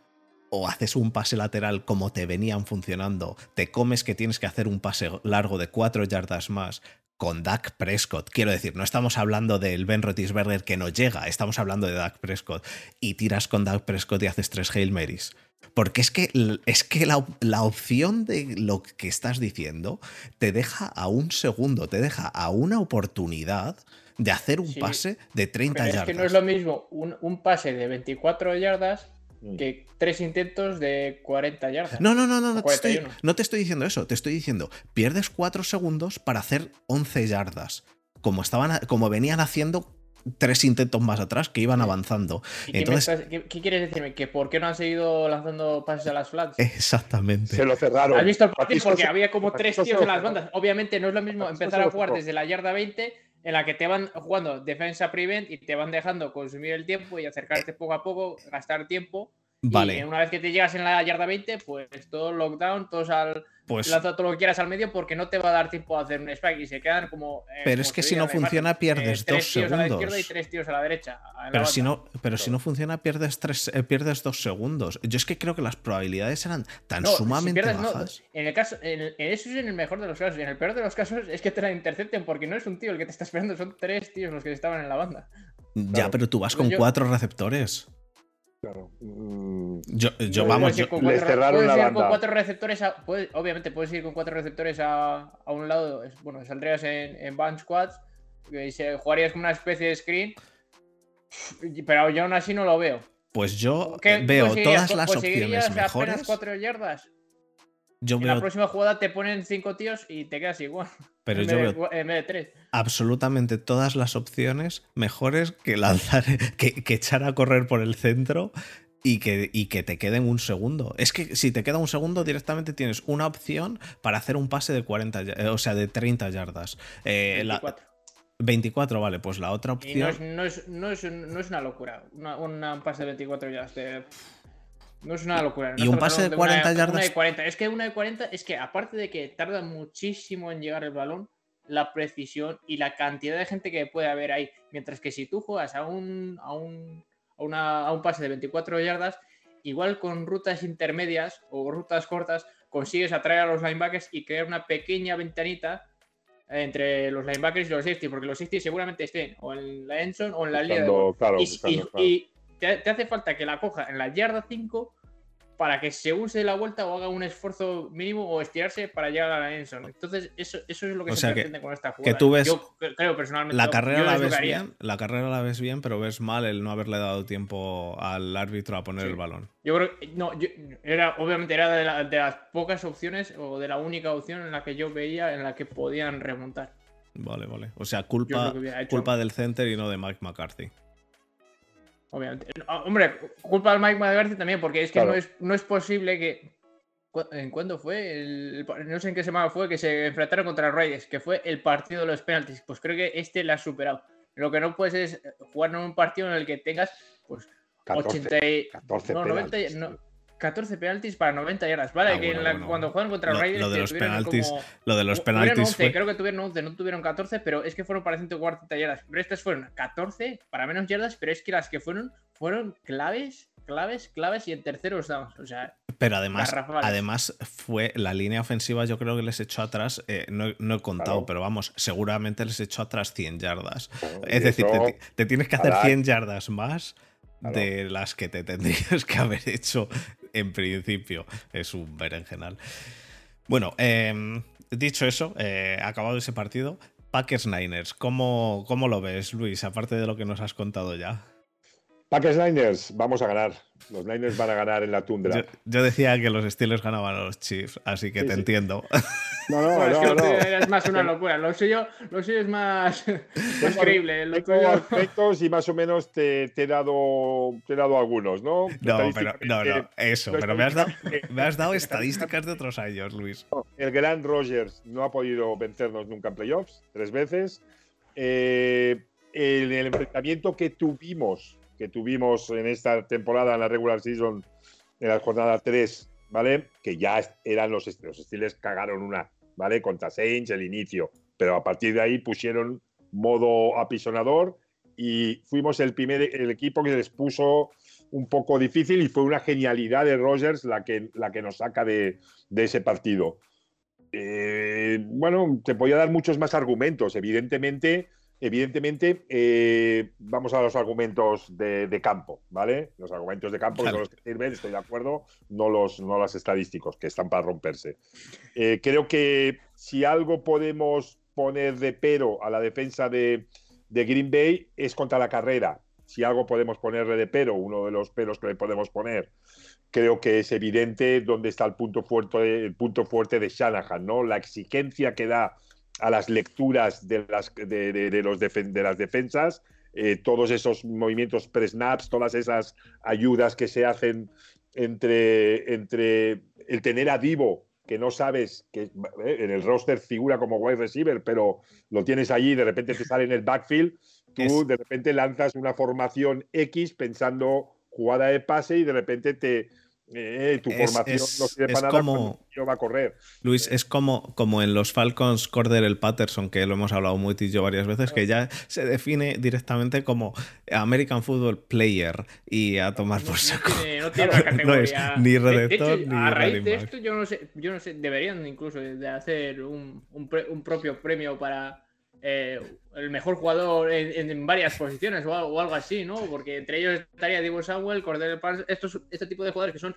¿O haces un pase lateral como te venían funcionando? ¿Te comes que tienes que hacer un pase largo de 4 yardas más? Con Dak Prescott. Quiero decir, no estamos hablando del Ben Roethlisberger que no llega, estamos hablando de Dak Prescott. Y tiras con Dak Prescott y haces 3 Hail Marys. Porque es que, es que la, opción de lo que estás diciendo te deja a un segundo, te deja a una oportunidad de hacer un pase de 30 yardas. Es que no es lo mismo un, pase de 24 yardas mm. que tres intentos de 40 yardas. No, no, no, no, no te, estoy, no te estoy diciendo eso, te estoy diciendo, pierdes 4 segundos para hacer 11 yardas, como, estaban, como venían haciendo tres intentos más atrás que iban avanzando. Entonces, qué, quieres decirme? ¿Que por qué no han seguido lanzando pases a las flats? Exactamente. Se lo cerraron. ¿Has visto el partido? Porque había como tres tíos en las bandas. Obviamente no es lo mismo empezar a jugar desde la yarda 20 en la que te van jugando defensa prevent y te van dejando consumir el tiempo y acercarte poco a poco, gastar tiempo. Vale. Y una vez que te llegas en la yarda 20, pues todo lockdown, todos al pues, lanza todo lo que quieras al medio porque no te va a dar tiempo a hacer un spike y se quedan como. Eh, pero es que si no funciona, pierdes eh, dos segundos. A la izquierda y tres tíos a la derecha. pero si no, pero si no funciona, pierdes tres, eh, pierdes dos segundos. Yo es que creo que las probabilidades eran tan sumamente bajas. en el caso, en, eso es en el mejor de los casos. En el peor de los casos es que te la intercepten porque no es un tío el que te está esperando, son tres tíos los que estaban en la banda. Ya, pero tú vas con cuatro receptores. Claro. Mm. Yo, yo vamos, yo, con cuatro, cerraron la banda. con cuatro receptores, obviamente puedes ir con cuatro receptores a, a un lado, bueno, saldrías en, en bunch squads, y se, jugarías como una especie de screen, pero yo aún así no lo veo. Pues yo veo todas las opciones mejores. cuatro yardas. En la próxima jugada te ponen cinco tíos y te quedas igual. (laughs) Pero yo veo en vez de tres. absolutamente todas las opciones mejores que lanzar, (laughs) que, echar a correr por el centro y que, y que te queden un segundo. Es que si te queda un segundo, directamente tienes una opción para hacer un pase de 40, o sea, de 30 yardas. Eh, 24, vale, pues la otra opción. no, es, no, es, una locura. un pase de 24 ya. No es una locura. y un pase de 40 yardas. 40. Es que una de 40 es que, aparte de que tarda muchísimo en llegar el balón, la precisión y la cantidad de gente que puede haber ahí. Mientras que si tú juegas a un, a un, a una, a un pase de 24 yardas, igual con rutas intermedias o rutas cortas, consigues atraer a los linebackers y crear una pequeña ventanita entre los linebackers y los safety, porque los safety seguramente estén o en la Enson o en la línea de y, te, te, hace falta que la coja en la yarda 5 para que se use la vuelta o haga un esfuerzo mínimo o estirarse para llegar a la Enson. Entonces, eso, eso es lo que se pretende con esta jugada. Que tú ves, yo creo personalmente. La carrera la ves bien, la carrera la ves bien, pero ves mal el no haberle dado tiempo al árbitro a poner el balón. Yo creo no, era, obviamente era de, de, las pocas opciones o de la única opción en la que yo veía en la que podían remontar. Vale, vale. O sea, culpa, culpa del center y no de Mike McCarthy. Obviamente. Hombre, culpa al Mike McCarthy también, porque es que no, es, no es posible que. ¿En cuándo fue? no sé en qué semana fue que se enfrentaron contra Raiders, que fue el partido de los penaltis. Pues creo que este lo ha superado. Lo que no puedes es jugar en un partido en el que tengas pues 80 14 no, 90, no, 14 penaltis para 90 yardas. Vale, ah, que cuando juegan contra los Raiders. Lo de los penaltis. Lo de los penaltis. Creo que tuvieron 11, no tuvieron 14, pero es que fueron para 140 yardas. Pero estas fueron 14 para menos yardas, pero es que las que fueron fueron claves, claves, claves y en terceros downs. O sea, pero además, además fue la línea ofensiva, yo creo que les echó atrás, eh, no, he contado, pero vamos, seguramente les echó atrás 100 yardas. es decir, te, tienes que hacer 100 yardas más de las que te tendrías que haber hecho en principio es un berenjenal. Bueno, em, dicho eso, eh, acabado ese partido, Packers Niners, ¿cómo, ¿cómo lo ves, Luis? Aparte de lo que nos has contado ya. Packers Niners, vamos a ganar. Los Niners van a ganar en la tundra. Yo, decía que los Steelers ganaban a los Chiefs, así que te entiendo. No, no, (laughs) no, no. Es más una locura. Lo suyo, lo suyo es más, (laughs) más creíble. Lo tengo aspectos y más o menos te, te, he dado, te he dado algunos, ¿no? No, pero, no, no, eso. Pero me has, dado, me has dado estadísticas de otros años, Luis. El gran Rogers no ha podido vencernos nunca en playoffs, tres veces. Eh, el, el enfrentamiento que tuvimos que tuvimos en esta temporada, en la regular season, en la jornada 3, ¿vale? Que ya eran los, los Steelers cagaron una, ¿vale? Contra Saints el inicio, pero a partir de ahí pusieron modo apisonador y fuimos el primer el equipo que les puso un poco difícil y fue una genialidad de Rogers la que, la que nos saca de, de ese partido. Eh, bueno, te podía dar muchos más argumentos. Evidentemente, Evidentemente, eh, vamos a los argumentos de, campo, ¿vale? Los argumentos de campo son los que sirven, estoy de acuerdo, no los, no los estadísticos, que están para romperse. Eh, creo que si algo podemos poner de pero a la defensa de, Green Bay es contra la carrera. Si algo podemos ponerle de pero, uno de los peros que le podemos poner, creo que es evidente dónde está el punto fuerte, el punto fuerte de Shanahan, ¿no? La exigencia que da a las lecturas de las, de, los de las defensas, eh, todos esos movimientos pre-snaps, todas esas ayudas que se hacen entre, entre el tener a Divo, que no sabes que eh, en el roster figura como wide receiver, pero lo tienes allí, de repente te sale en el backfield, tú de repente lanzas una formación X pensando jugada de pase y de repente te, eh, tu formación no sirve para como, nada va a correr. Luis, es como, como en los Falcons Corder el Patterson, que lo hemos hablado muy y yo varias veces, que ya se define directamente como American Football Player y a tomar por saco. No (laughs) tiene, categoría. ni redactor ni A raíz de esto, yo no sé, yo no sé, deberían incluso de hacer un, un propio premio para eh, el mejor jugador en, varias posiciones o algo, así, ¿no? Porque entre ellos estaría Divo Samuel, Cordero Paz, estos, este tipo de jugadores que son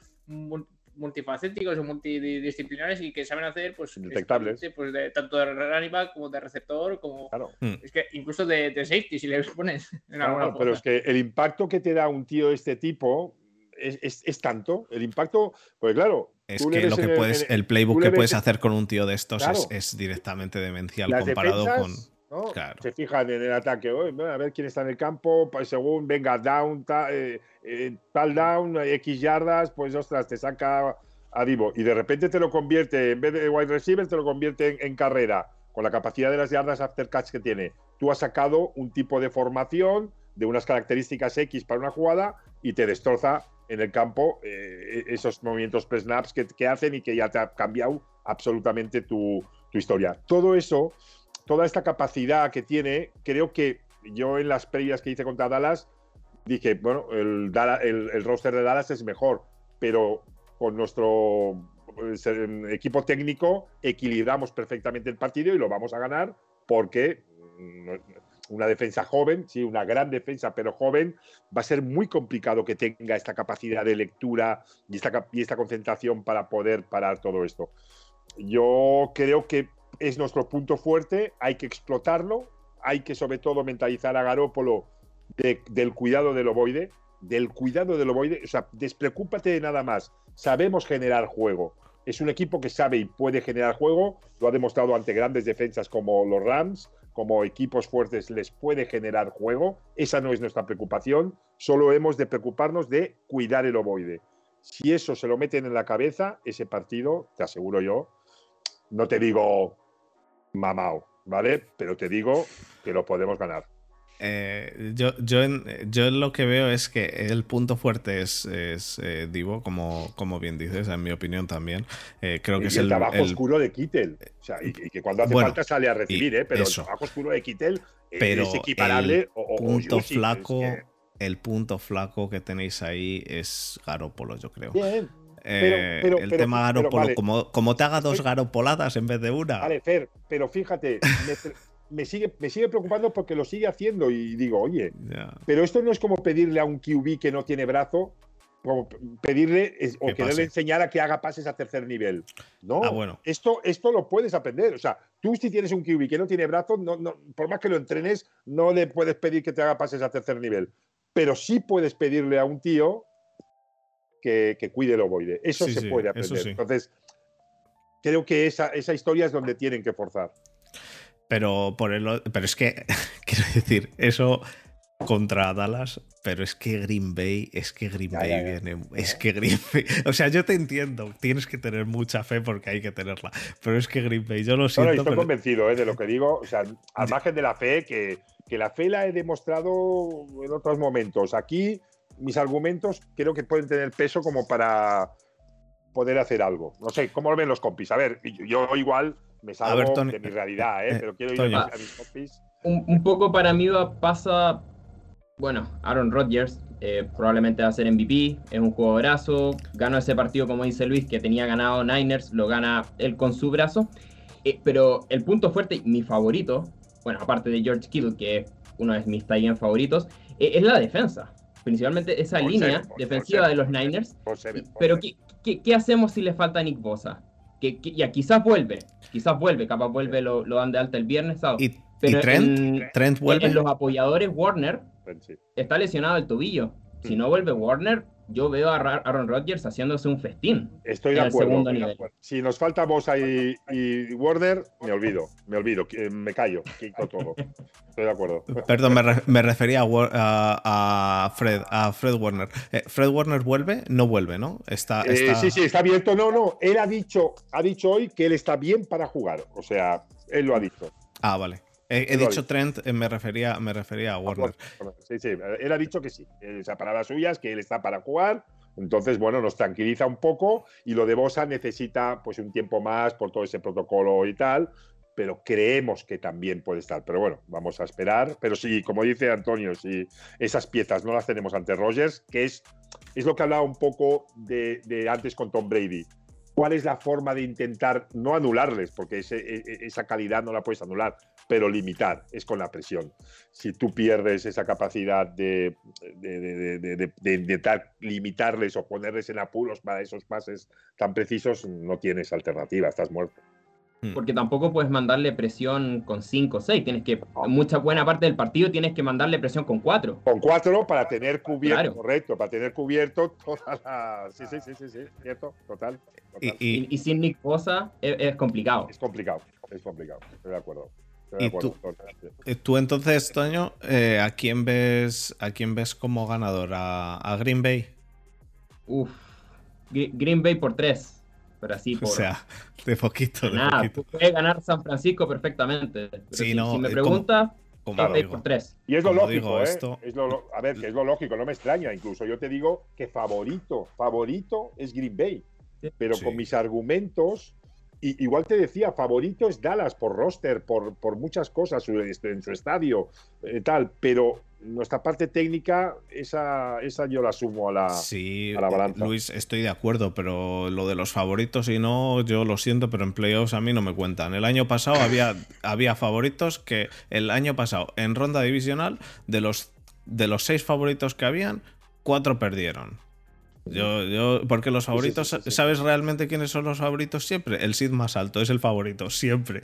multifacéticos o multidisciplinares y que saben hacer, pues, detectables, pues de, tanto de running back como de receptor, como hmm. es que incluso de, safety si le pones en alguna Pero es que el impacto que te da un tío de este tipo es, es, tanto, el impacto, pues claro, es que lo que puedes, el, playbook que puedes hacer con un tío de estos es, es, directamente demencial comparado con se fijan en el ataque, a ver quién está en el campo, pues según venga down, eh, eh, tal down, X yardas, pues ostras, te saca a Divo. Y de repente te lo convierte, en vez de wide receiver, te lo convierte en, carrera. con la capacidad de las yardas after catch que tiene, tú has sacado un tipo de formación de unas características X para una jugada y te destroza en el campo eh, esos movimientos pre-snaps que, hacen y que ya te ha cambiado absolutamente tu, historia. Todo eso, toda esta capacidad que tiene, creo que yo en las previas que hice contra Dallas dije, bueno, el, roster de Dallas es mejor, pero con nuestro pues, equipo técnico equilibramos perfectamente el partido y lo vamos a ganar porque mm, una defensa joven, sí, una gran defensa, pero joven, va a ser muy complicado que tenga esta capacidad de lectura y esta, y esta concentración para poder parar todo esto. Yo creo que es nuestro punto fuerte, hay que explotarlo, hay que sobre todo mentalizar a Garópolo del cuidado del ovoide, del cuidado del ovoide, o sea, despreocúpate de nada más, sabemos generar juego. Es un equipo que sabe y puede generar juego, lo ha demostrado ante grandes defensas como los Rams, como equipos fuertes les puede generar juego. Esa no es nuestra preocupación. Solo hemos de preocuparnos de cuidar el ovoide. Si eso se lo meten en la cabeza, ese partido, te aseguro yo, no te digo mamao, ¿vale? Pero te digo que lo podemos ganar. Eh, yo, yo, yo lo que veo es que el punto fuerte es, eh, Divo, como, como bien dices, en mi opinión también. Eh, creo que es el, trabajo oscuro de Kittel. O sea, y, que cuando hace falta sale a recibir, ¿eh? pero el trabajo oscuro de Kittel es equiparable. El o, punto flaco, el punto flaco que tenéis ahí es Garópolo, yo creo. Bien. El tema Garópolo, como, como te haga dos Garopoladas en vez de una. Vale, Fer, pero fíjate, (laughs) me sigue, me sigue preocupando porque lo sigue haciendo y digo, oye, pero esto no es como pedirle a un QB que no tiene brazo, como pedirle o quererle enseñar a que haga pases a tercer nivel. No, ah, bueno. esto, esto lo puedes aprender. O sea, tú si tienes un QB que no tiene brazo, no, no, por más que lo entrenes, no le puedes pedir que te haga pases a tercer nivel. Pero sí puedes pedirle a un tío que, cuide el ovoide. Eso se puede aprender. Entonces, creo que esa, esa historia es donde tienen que forzar. Pero, por el, pero es que, (laughs) quiero decir, eso contra Dallas, pero es que Green Bay, es que Green Bay viene, es que Green Bay, (laughs) o sea, yo te entiendo, tienes que tener mucha fe porque hay que tenerla, pero es que Green Bay, yo lo siento. estoy convencido ¿eh? de lo que digo, o sea, al (laughs) margen de la fe, que, que la fe la he demostrado en otros momentos. Aquí, mis argumentos creo que pueden tener peso como para poder hacer algo. No sé, ¿cómo lo ven los compis? A ver, yo igual me salgo de mi realidad, ¿eh? eh pero quiero ir a, mis compis. Un, poco para mí pasa, bueno, Aaron Rodgers eh, probablemente va a ser MVP, es un jugadorazo, ganó ese partido como dice Luis, que tenía ganado Niners, lo gana él con su brazo, eh, pero el punto fuerte, mi favorito, bueno, aparte de George Kittle, que es uno de mis tie favoritos, es la defensa principalmente esa línea defensiva de los Niners. pero ¿qué, qué, hacemos si le falta Nick Bosa? Que, ya quizás vuelve, quizás vuelve, capaz vuelve, lo, lo dan de alta el viernes, ¿Y, pero Trent? vuelve? En los apoyadores, Warner está lesionado el tobillo. Si no vuelve Warner, yo veo a Aaron Rodgers haciéndose un festín. Estoy de acuerdo. Si nos falta Bosa y, Warner, me olvido, me olvido, me callo, quito todo. Estoy de acuerdo. Perdón, me, refería a, Fred, a Fred Warner. Eh, ¿Fred Warner vuelve? No vuelve, ¿no? Está, eh, sí, sí, está abierto. No, no. Él ha dicho, ha dicho hoy que él está bien para jugar. O sea, él lo ha dicho. Ah, vale. He, dicho Trent, eh, me refería, me refería a Warner. Sí, sí, él ha dicho que sí. Esa palabras suyas, que él está para jugar. Entonces, bueno, nos tranquiliza un poco y lo de Bosa necesita pues un tiempo más por todo ese protocolo y tal, pero creemos que también puede estar. Pero bueno, vamos a esperar. Pero sí, como dice Antonio, si esas piezas no las tenemos ante Rogers, que es, es lo que hablaba un poco de, de antes con Tom Brady cuál es la forma de intentar no anularles, porque e, e, esa calidad no la puedes anular, pero limitar, es con la presión. Si tú pierdes esa capacidad de, intentar limitarles o ponerles en apuros para esos pases tan precisos, no tienes alternativa, estás muerto. Hmm. Porque tampoco puedes mandarle presión con 5 o 6. Tienes que, mucha buena parte del partido tienes que mandarle presión con 4. Con 4 para tener cubierto, correcto, para tener cubierto toda la. Sí, sí, sí, sí, sí cierto, total. Y, sin Nick Bosa es, complicado. Es complicado, es complicado, estoy de acuerdo. ¿Y eh, tú, entonces, Toño, eh, ¿a, quién ves, ¿a quién ves como ganador? ¿A, Green Bay? Uf, Green Bay por 3. pero así (laughs) por... O sea, de poquito, de nada, poquito. Puede ganar San Francisco perfectamente. Pero Sí, si, no, si me eh, preguntas, como seis digo. por tres. Y es lo lógico, digo, ¿eh? esto- Es lo lo- a ver, que es lo lógico, no me extraña. Incluso yo te digo que favorito, favorito es Green Bay. Pero Sí. con mis argumentos, y, igual te decía, favorito es Dallas por roster, por, por muchas cosas, su- este, en su estadio, eh, tal. Pero nuestra parte técnica, esa, esa yo la sumo a la. Sí, a la balanza. Luis, estoy de acuerdo, pero lo de los favoritos y no, yo lo siento, pero en playoffs a mí no me cuentan. El año pasado había, (laughs) había favoritos que el año pasado en ronda divisional de los de los seis favoritos que habían, cuatro perdieron. Yo, yo, porque los favoritos, sí, sí, sí. ¿sabes realmente quiénes son los favoritos siempre? El seed más alto es el favorito, siempre.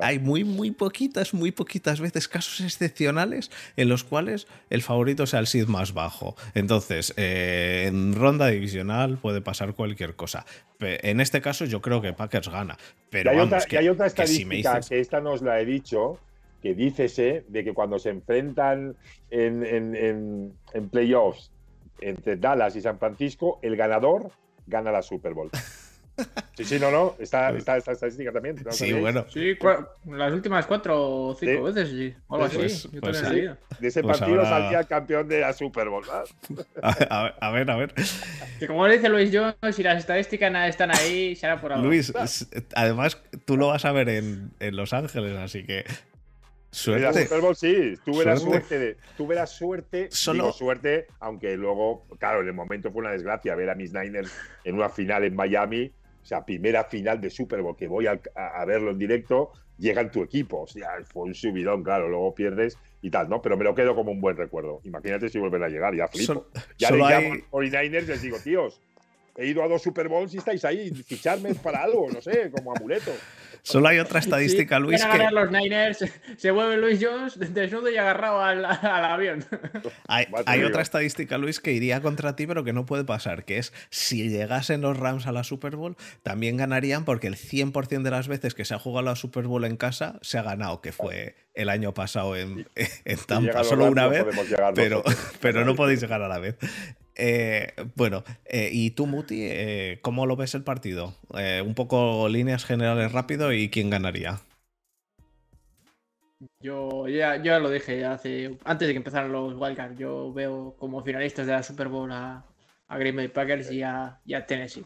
Hay muy, muy poquitas, muy poquitas veces, casos excepcionales en los cuales el favorito sea el seed más bajo. Entonces, eh, en ronda divisional puede pasar cualquier cosa. En este caso, yo creo que Packers gana. Pero y hay, vamos, otra, que- y hay otra que si estadística dices- que esta no os la he dicho, que dícese de que cuando se enfrentan en, en- en- en playoffs entre Dallas y San Francisco, el ganador gana la Super Bowl. (laughs) Sí, sí, no, no, está, está esta estadística también. ¿no Sí, bueno. Sí, las últimas cuatro o cinco Sí. veces, sí. O algo así. Pues- yo pues sí. De ese Pues partido ahora- salía el campeón de la Super Bowl. (laughs) A, a- ver, a ver. Que como dice Luis Jones, si las estadísticas nada están ahí, será por algo. Luis, además tú lo vas a ver en, en Los Ángeles, así que En la suerte. Super Bowl sí, tuve la Suerte. suerte de. Tuve la suerte. Solo- digo suerte, aunque luego, claro, en el momento fue una desgracia ver a mis Niners en una final en Miami. O sea, primera final de Super Bowl que voy a, a- a verlo en directo, llega en tu equipo. O sea, fue un subidón, claro, luego pierdes y tal, ¿no? Pero me lo quedo como un buen recuerdo. Imagínate si vuelven a llegar, ya flipo. Sol- ya hay- llamo a los 49ers y les digo, tíos, he ido a dos Super Bowls y estáis ahí, ficharme para algo, no sé, como amuleto. Solo hay otra estadística, Sí, Luis, van a que los Niners, se vuelve Luis Jones desnudo y agarrado al, al avión. hay, otra estadística, Luis, que iría contra ti, pero que no puede pasar, que es si llegasen los Rams a la Super Bowl, también ganarían porque el 100% de las veces que se ha jugado la Super Bowl en casa se ha ganado, que fue el año pasado en, en Tampa, solo una vez, pero, pero no podéis llegar a la vez. Eh, bueno, eh, y tú, Muti, eh, ¿cómo lo ves el partido? Un poco líneas generales rápido y quién ganaría. Yo ya, ya lo dije hace, antes de que empezaran los Wildcards. Yo veo como finalistas de la Super Bowl a, Green Bay Packers y a, Tennessee.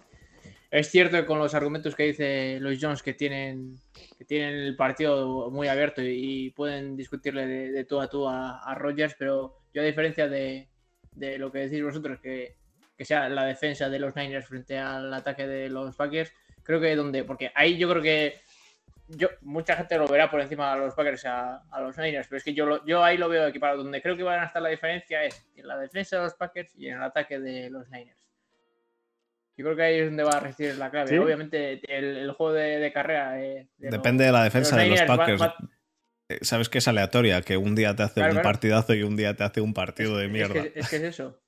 Es cierto que con los argumentos que dice Lois Jones que tienen, que tienen el partido muy abierto y, pueden discutirle de, de tú a tú a, a pero yo a diferencia de, de lo que decís vosotros, que, que sea la defensa de los Niners frente al ataque de los Packers, creo que donde, porque ahí yo creo que yo, mucha gente lo verá por encima a los Packers a, a los Niners, pero es que yo, lo- yo ahí lo veo equipado. Donde creo que van a estar la diferencia es en la defensa de los Packers y en el ataque de los Niners. Yo creo que ahí es donde va a residir la clave. ¿Sí? Obviamente, el, el juego de, de carrera. eh, de Depende de la defensa de los Packers. va- Sabes que es aleatoria, que un día te hace Claro, un claro. partidazo y un día te hace un partido de Es mierda. que, es que es eso.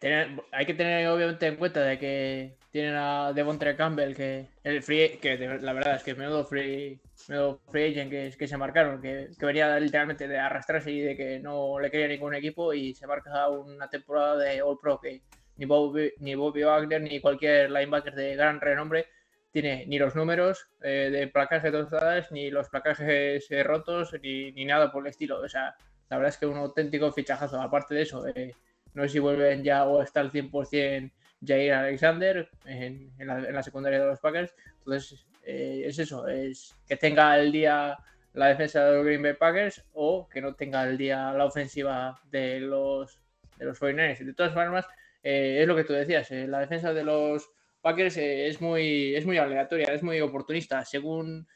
Tener- hay que tener obviamente en cuenta de que tienen a Devontre Campbell, que el free, que la verdad es que menudo free, menudo free agent que, que se marcaron, que, que venía literalmente de arrastrarse y de que no le quería ningún equipo y se marca una temporada de All Pro que ni Bobby, ni Bobby Wagner ni cualquier linebacker de gran renombre tiene ni los números eh, de placajes totales, ni los placajes eh, rotos, ni, ni nada por el estilo. O sea, la verdad es que un auténtico fichajazo. Aparte de eso, eh, no sé si vuelven ya o está al 100% Jair Alexander en, en la, en la secundaria de los Packers. Entonces, eh, es eso, es que tenga el día la defensa de los Green Bay Packers o que no tenga el día la ofensiva de los, de los 49ers. De todas formas, es lo que tú decías, la defensa de los Packers eh, es, muy, es muy aleatoria, es muy oportunista. Según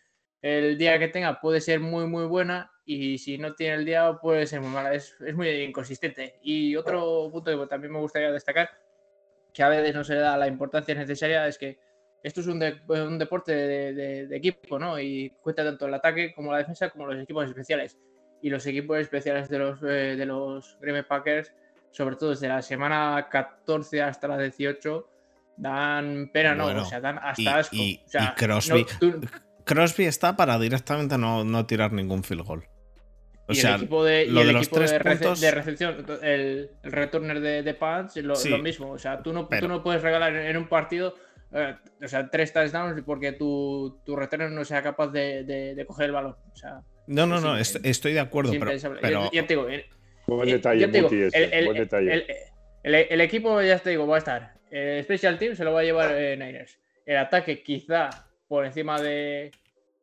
el día que tenga puede ser muy muy buena y si no tiene el día puede ser muy mala, es, es muy inconsistente. Y otro punto que también me gustaría destacar, que a veces no se le da la importancia necesaria, es que esto es un, de- un deporte de, de- de equipo, ¿no? Y cuenta tanto el ataque como la defensa como los equipos especiales. Y los equipos especiales de los, eh, de los Green Packers, sobre todo desde la semana 14 hasta la 18, dan pena, ¿no? Bueno, o sea, dan hasta y- asco. y- O sea, y Crosby- no, tú- Crosby está para directamente no, no tirar ningún field goal. O y sea, el equipo de, y lo el de los equipo tres de, rece- puntos- de recepción, el, el returner de, de punts, lo, Sí. lo mismo. O sea, tú no, Pero- tú no puedes regalar en, un partido eh, o sea, tres touchdowns porque tu, tu retorno no sea capaz de, de, coger el balón. O sea, no, no, no, estoy de acuerdo, pero, Ya, te digo, buen detalle, el, equipo, ya te digo, va a estar. El Special Team se lo va a llevar eh, Niners. El ataque quizá por encima de,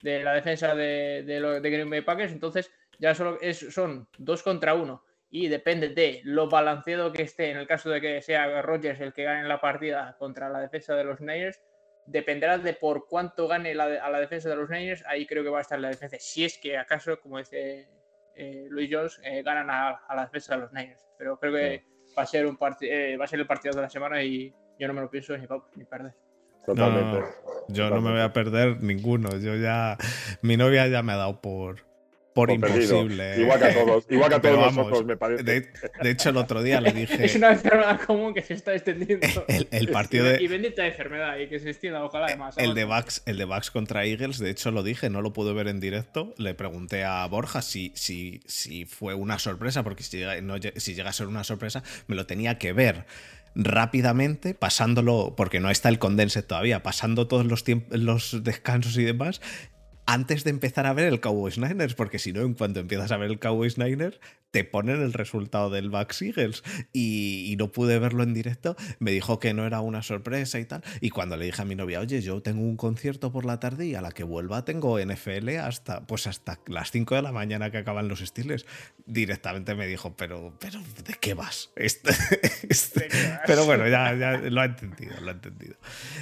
de la defensa de, de, de Green Bay Packers, entonces ya solo es, son dos contra uno y depende de lo balanceado que esté en el caso de que sea Rogers el que gane la partida contra la defensa de los Niners, dependerá de por cuánto gane a la defensa de los Niners, ahí creo que va a estar la defensa. Si es que acaso, como dice eh, Luis Jones, eh, ganan a, la defensa de los Niners. Pero creo que va a ser un eh, va a ser el partido de la semana y yo no me lo pienso ni, ni perder. Totalmente. yo no me voy a perder ninguno. Yo ya. Mi novia ya me ha dado por por imposible. Igual que a todos, igual que a (laughs) todos nosotros, me parece. De, hecho, el otro día le (laughs) dije. es una enfermedad común que se está extendiendo. (laughs) El, partido de. Y bendita enfermedad, y que se extienda, ojalá además. El de, Bucks, el de Bucks contra Eagles, de hecho, lo dije, no lo pude ver en directo. Le pregunté a Borja si, si, si fue una sorpresa, porque si llega, si llega a ser una sorpresa, me lo tenía que ver rápidamente, pasándolo, porque no está el condense todavía, pasando todos los, los descansos y demás, antes de empezar a ver el Cowboys Niners, porque si no, en cuanto empiezas a ver el Cowboys Niners, te ponen el resultado del Bucks Eagles y, no pude verlo en directo, me dijo que no era una sorpresa y tal. Y cuando le dije a mi novia, oye, yo tengo un concierto por la tarde y a la que vuelva tengo NFL hasta, pues hasta las 5 de la mañana que acaban los estiles, directamente me dijo, pero, pero ¿de qué vas? (laughs) Este, este, pero bueno, ya, ya, lo ha entendido, lo ha entendido.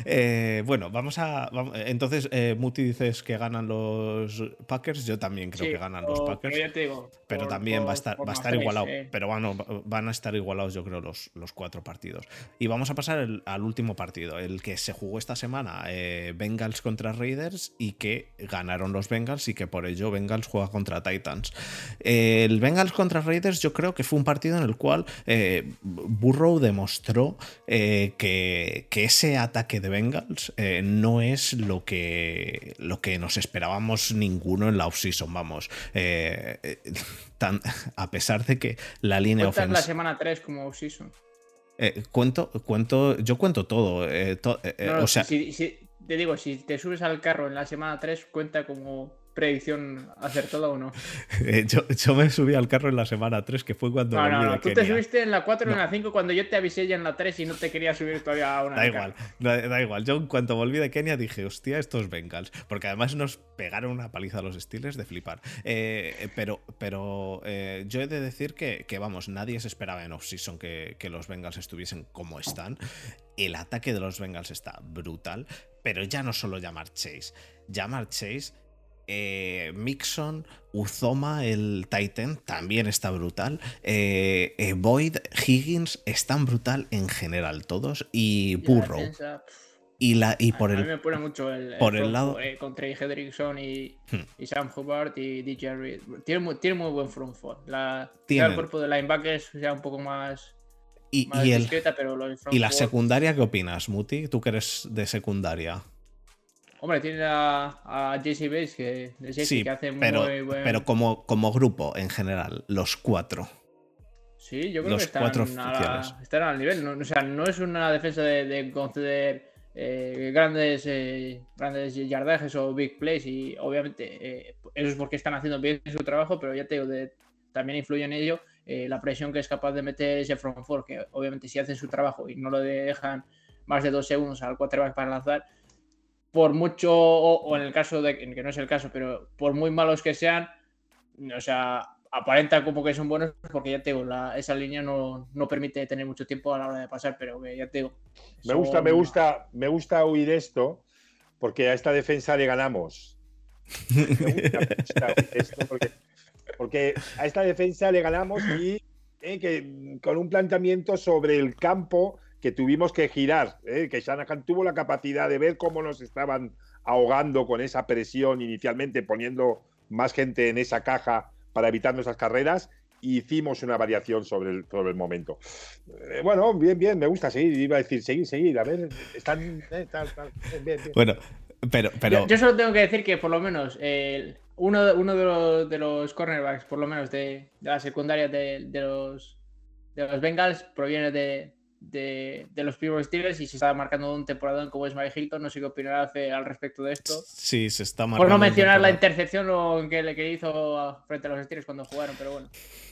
Eh, bueno, vamos a... entonces, eh, Muti dices que ganan los Packers, yo también creo que ganan los Packers. Pero, también va a estar, va a estar igualado. Pero bueno, van a estar igualados, yo creo, los, los cuatro partidos. Y vamos a pasar al último partido, el que se jugó esta semana, eh, Bengals contra Raiders, y que ganaron los Bengals y que por ello Bengals juega contra Titans. el Bengals contra Raiders, yo creo que fue un partido en el cual eh, Burrow demostró eh, que, que, ese ataque de Bengals no es lo que, lo que nos esperábamos ninguno en la offseason, vamos. Tan, a pesar de que la línea ofensiva. la semana 3 como off-season? Eh, cuento, cuento, yo cuento todo. Eh, eh, o sea, te digo, si te subes al carro en la semana 3, cuenta como predicción acertada o no. (laughs) Eh, yo, me subí al carro en la semana 3, que fue cuando. No, no, no. Tú te subiste en la 4 o en la 5 cuando yo te avisé ya en la 3 y no te quería subir todavía a una. Da igual, da, igual. Yo en cuanto volví de Kenia dije, hostia, estos Bengals. Porque además nos pegaron una paliza a los estiles de flipar. Eh, pero pero eh, yo he de decir que, vamos, nadie se esperaba en off-season que, que los Bengals estuviesen como están. El ataque de los Bengals está brutal, pero ya no solo llamar Chase. Llamar Chase eh, Mixon, Uzoma, el Titan, también está brutal. Eh, eh, Boyd, Higgins, están brutal en general todos. Y Burrow. Y, la, y por a el. mí me pone mucho el, por el, lado. con Trey Hendrickson y, hmm. y, Sam Hubbard y DJ Reed. Tiene muy, tiene muy buen front. La, el cuerpo de linebackers sea un poco más. Y, y, discreta, pero ¿Y la secundaria qué opinas, Muti? Tú que eres de secundaria. Hombre, tiene a, a JC Bates que, que hace pero, muy buen... Pero como, como grupo en general, los cuatro. Sí, yo creo que están, cuatro a, están al nivel. No, o sea, no es una defensa de, conceder eh, grandes, eh, grandes yardajes o big plays y obviamente eh, eso es porque están haciendo bien su trabajo, pero ya te digo, de, también influye en ello la presión que es capaz de meter ese front four, que obviamente si hacen su trabajo y no lo dejan más de dos segundos al quarterback para lanzar, por mucho, o, en el caso de que no es el caso, pero por muy malos que sean, o sea, aparenta como que son buenos porque ya te digo, esa línea no, permite tener mucho tiempo a la hora de pasar, pero ya te digo. Me gusta, me gusta, me gusta oír esto porque a esta defensa le ganamos. porque, a esta defensa le ganamos y eh, que, con un planteamiento sobre el campo que tuvimos que girar, ¿eh? que Shanahan tuvo la capacidad de ver cómo nos estaban ahogando con esa presión inicialmente, poniendo más gente en esa caja para evitar nuestras carreras, y hicimos una variación sobre el, sobre el momento. Eh, bueno, bien, bien, me gusta seguir, iba a decir seguir, seguir, a ver, están... Eh, bien, bien. Bueno, pero... pero... Yo, solo tengo que decir que por lo menos uno, de, uno de, los, de los cornerbacks, por lo menos de, la secundaria de, los, de los Bengals, proviene de, de, los Pittsburgh Steelers y se está marcando un temporada como es Mike Hilton. No sé qué opinará al respecto de esto. Sí, se está marcando. Por no mencionar la intercepción que, que hizo frente a los Steelers cuando jugaron, pero bueno.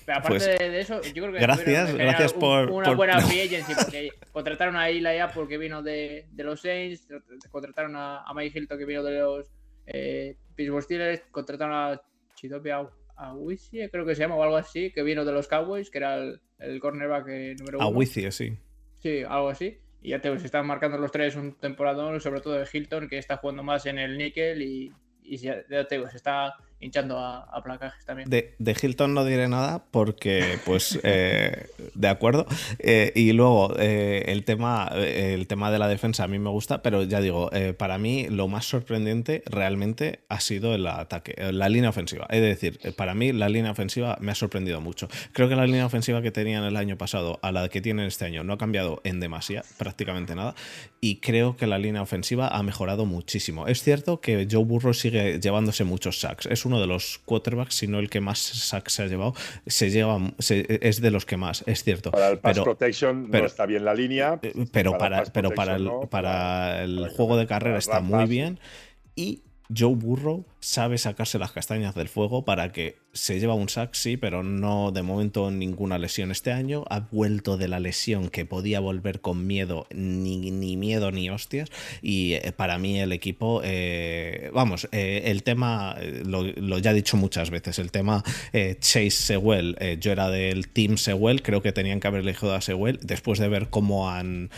aparte pues, de eso, yo creo que. Gracias, gracias por. Una buena free agency, porque (laughs) contrataron a Eli Apple que vino de, de, los Saints, contrataron a, a Mike Hilton que vino de los eh, Pittsburgh Steelers, contrataron a Chidopia Awisie, creo que se llama, o algo así, que vino de los Cowboys, que era el, el cornerback eh, número uno. Awisie, sí. Sí, algo así. Y ya te se están marcando los tres un temporadón, sobre todo de Hilton, que está jugando más en el níquel y, y ya, te se está hinchando a, placajes también. De, Hilton no diré nada porque, pues, (laughs) eh, de acuerdo. Eh, y luego, eh, el, tema, el tema de la defensa a mí me gusta, pero ya digo, para mí lo más sorprendente realmente ha sido el ataque, la línea ofensiva. Es decir, para mí la línea ofensiva me ha sorprendido mucho. Creo que la línea ofensiva que tenían el año pasado a la que tienen este año no ha cambiado en demasía, prácticamente nada. Y creo que la línea ofensiva ha mejorado muchísimo. Es cierto que Joe Burrow sigue llevándose muchos sacks. Es uno de los quarterbacks, si no el que más sacks se ha llevado, se lleva, es de los que más, es cierto. Para el pass protection no está bien la línea. Eh, pero para, pero para el, para el juego de carrera está muy bien. Y Joe Burrow sabe sacarse las castañas del fuego para que se lleva un sack, sí, pero no de momento ninguna lesión este año. Ha vuelto de la lesión que podía volver con miedo, ni, ni miedo ni hostias. Y eh, para mí el equipo, eh, vamos, eh, el tema, lo, ya he dicho muchas veces, el tema Chase Sewell, yo era del Team Sewell, creo que tenían que haber elegido a Sewell después de ver cómo han,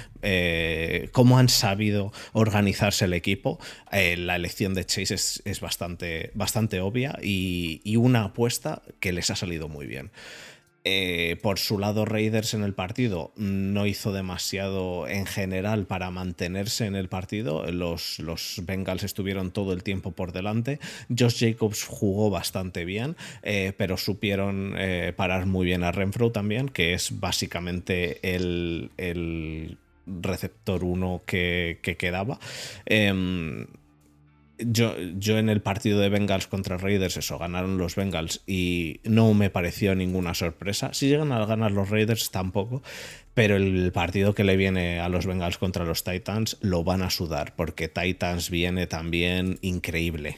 cómo han sabido organizarse el equipo. la elección de Chase es, es bastante bastante, obvia y, una apuesta que les ha salido muy bien. Eh, por su lado, Raiders en el partido no hizo demasiado en general para mantenerse en el partido. Los, los Bengals estuvieron todo el tiempo por delante. Josh Jacobs jugó bastante bien, eh, pero supieron eh, parar muy bien a Renfro también, que es básicamente el, receptor 1 que, que quedaba. Em, yo, en el partido de Bengals contra Raiders, eso, ganaron los Bengals y no me pareció ninguna sorpresa. Si llegan a ganar los Raiders, tampoco. Pero el partido que le viene a los Bengals contra los Titans lo van a sudar, porque Titans viene también increíble.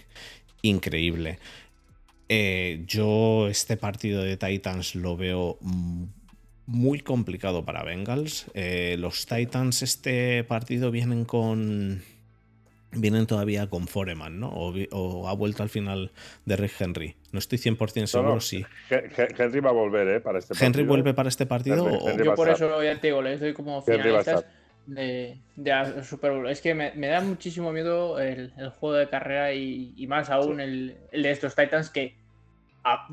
Increíble. Eh, yo este partido de Titans lo veo muy complicado para Bengals. Eh, los Titans este partido vienen con vienen todavía con Foreman, ¿no? O, ha vuelto al final de Rick Henry. No estoy 100% seguro, sí. Henry va a volver, ¿eh? Para este partido. ¿Henry vuelve para este partido? Yo por eso ya te digo, le doy como finalistas de, de Super Bowl. Es que me, da muchísimo miedo el, juego de carrera y, más aún el, de estos Titans que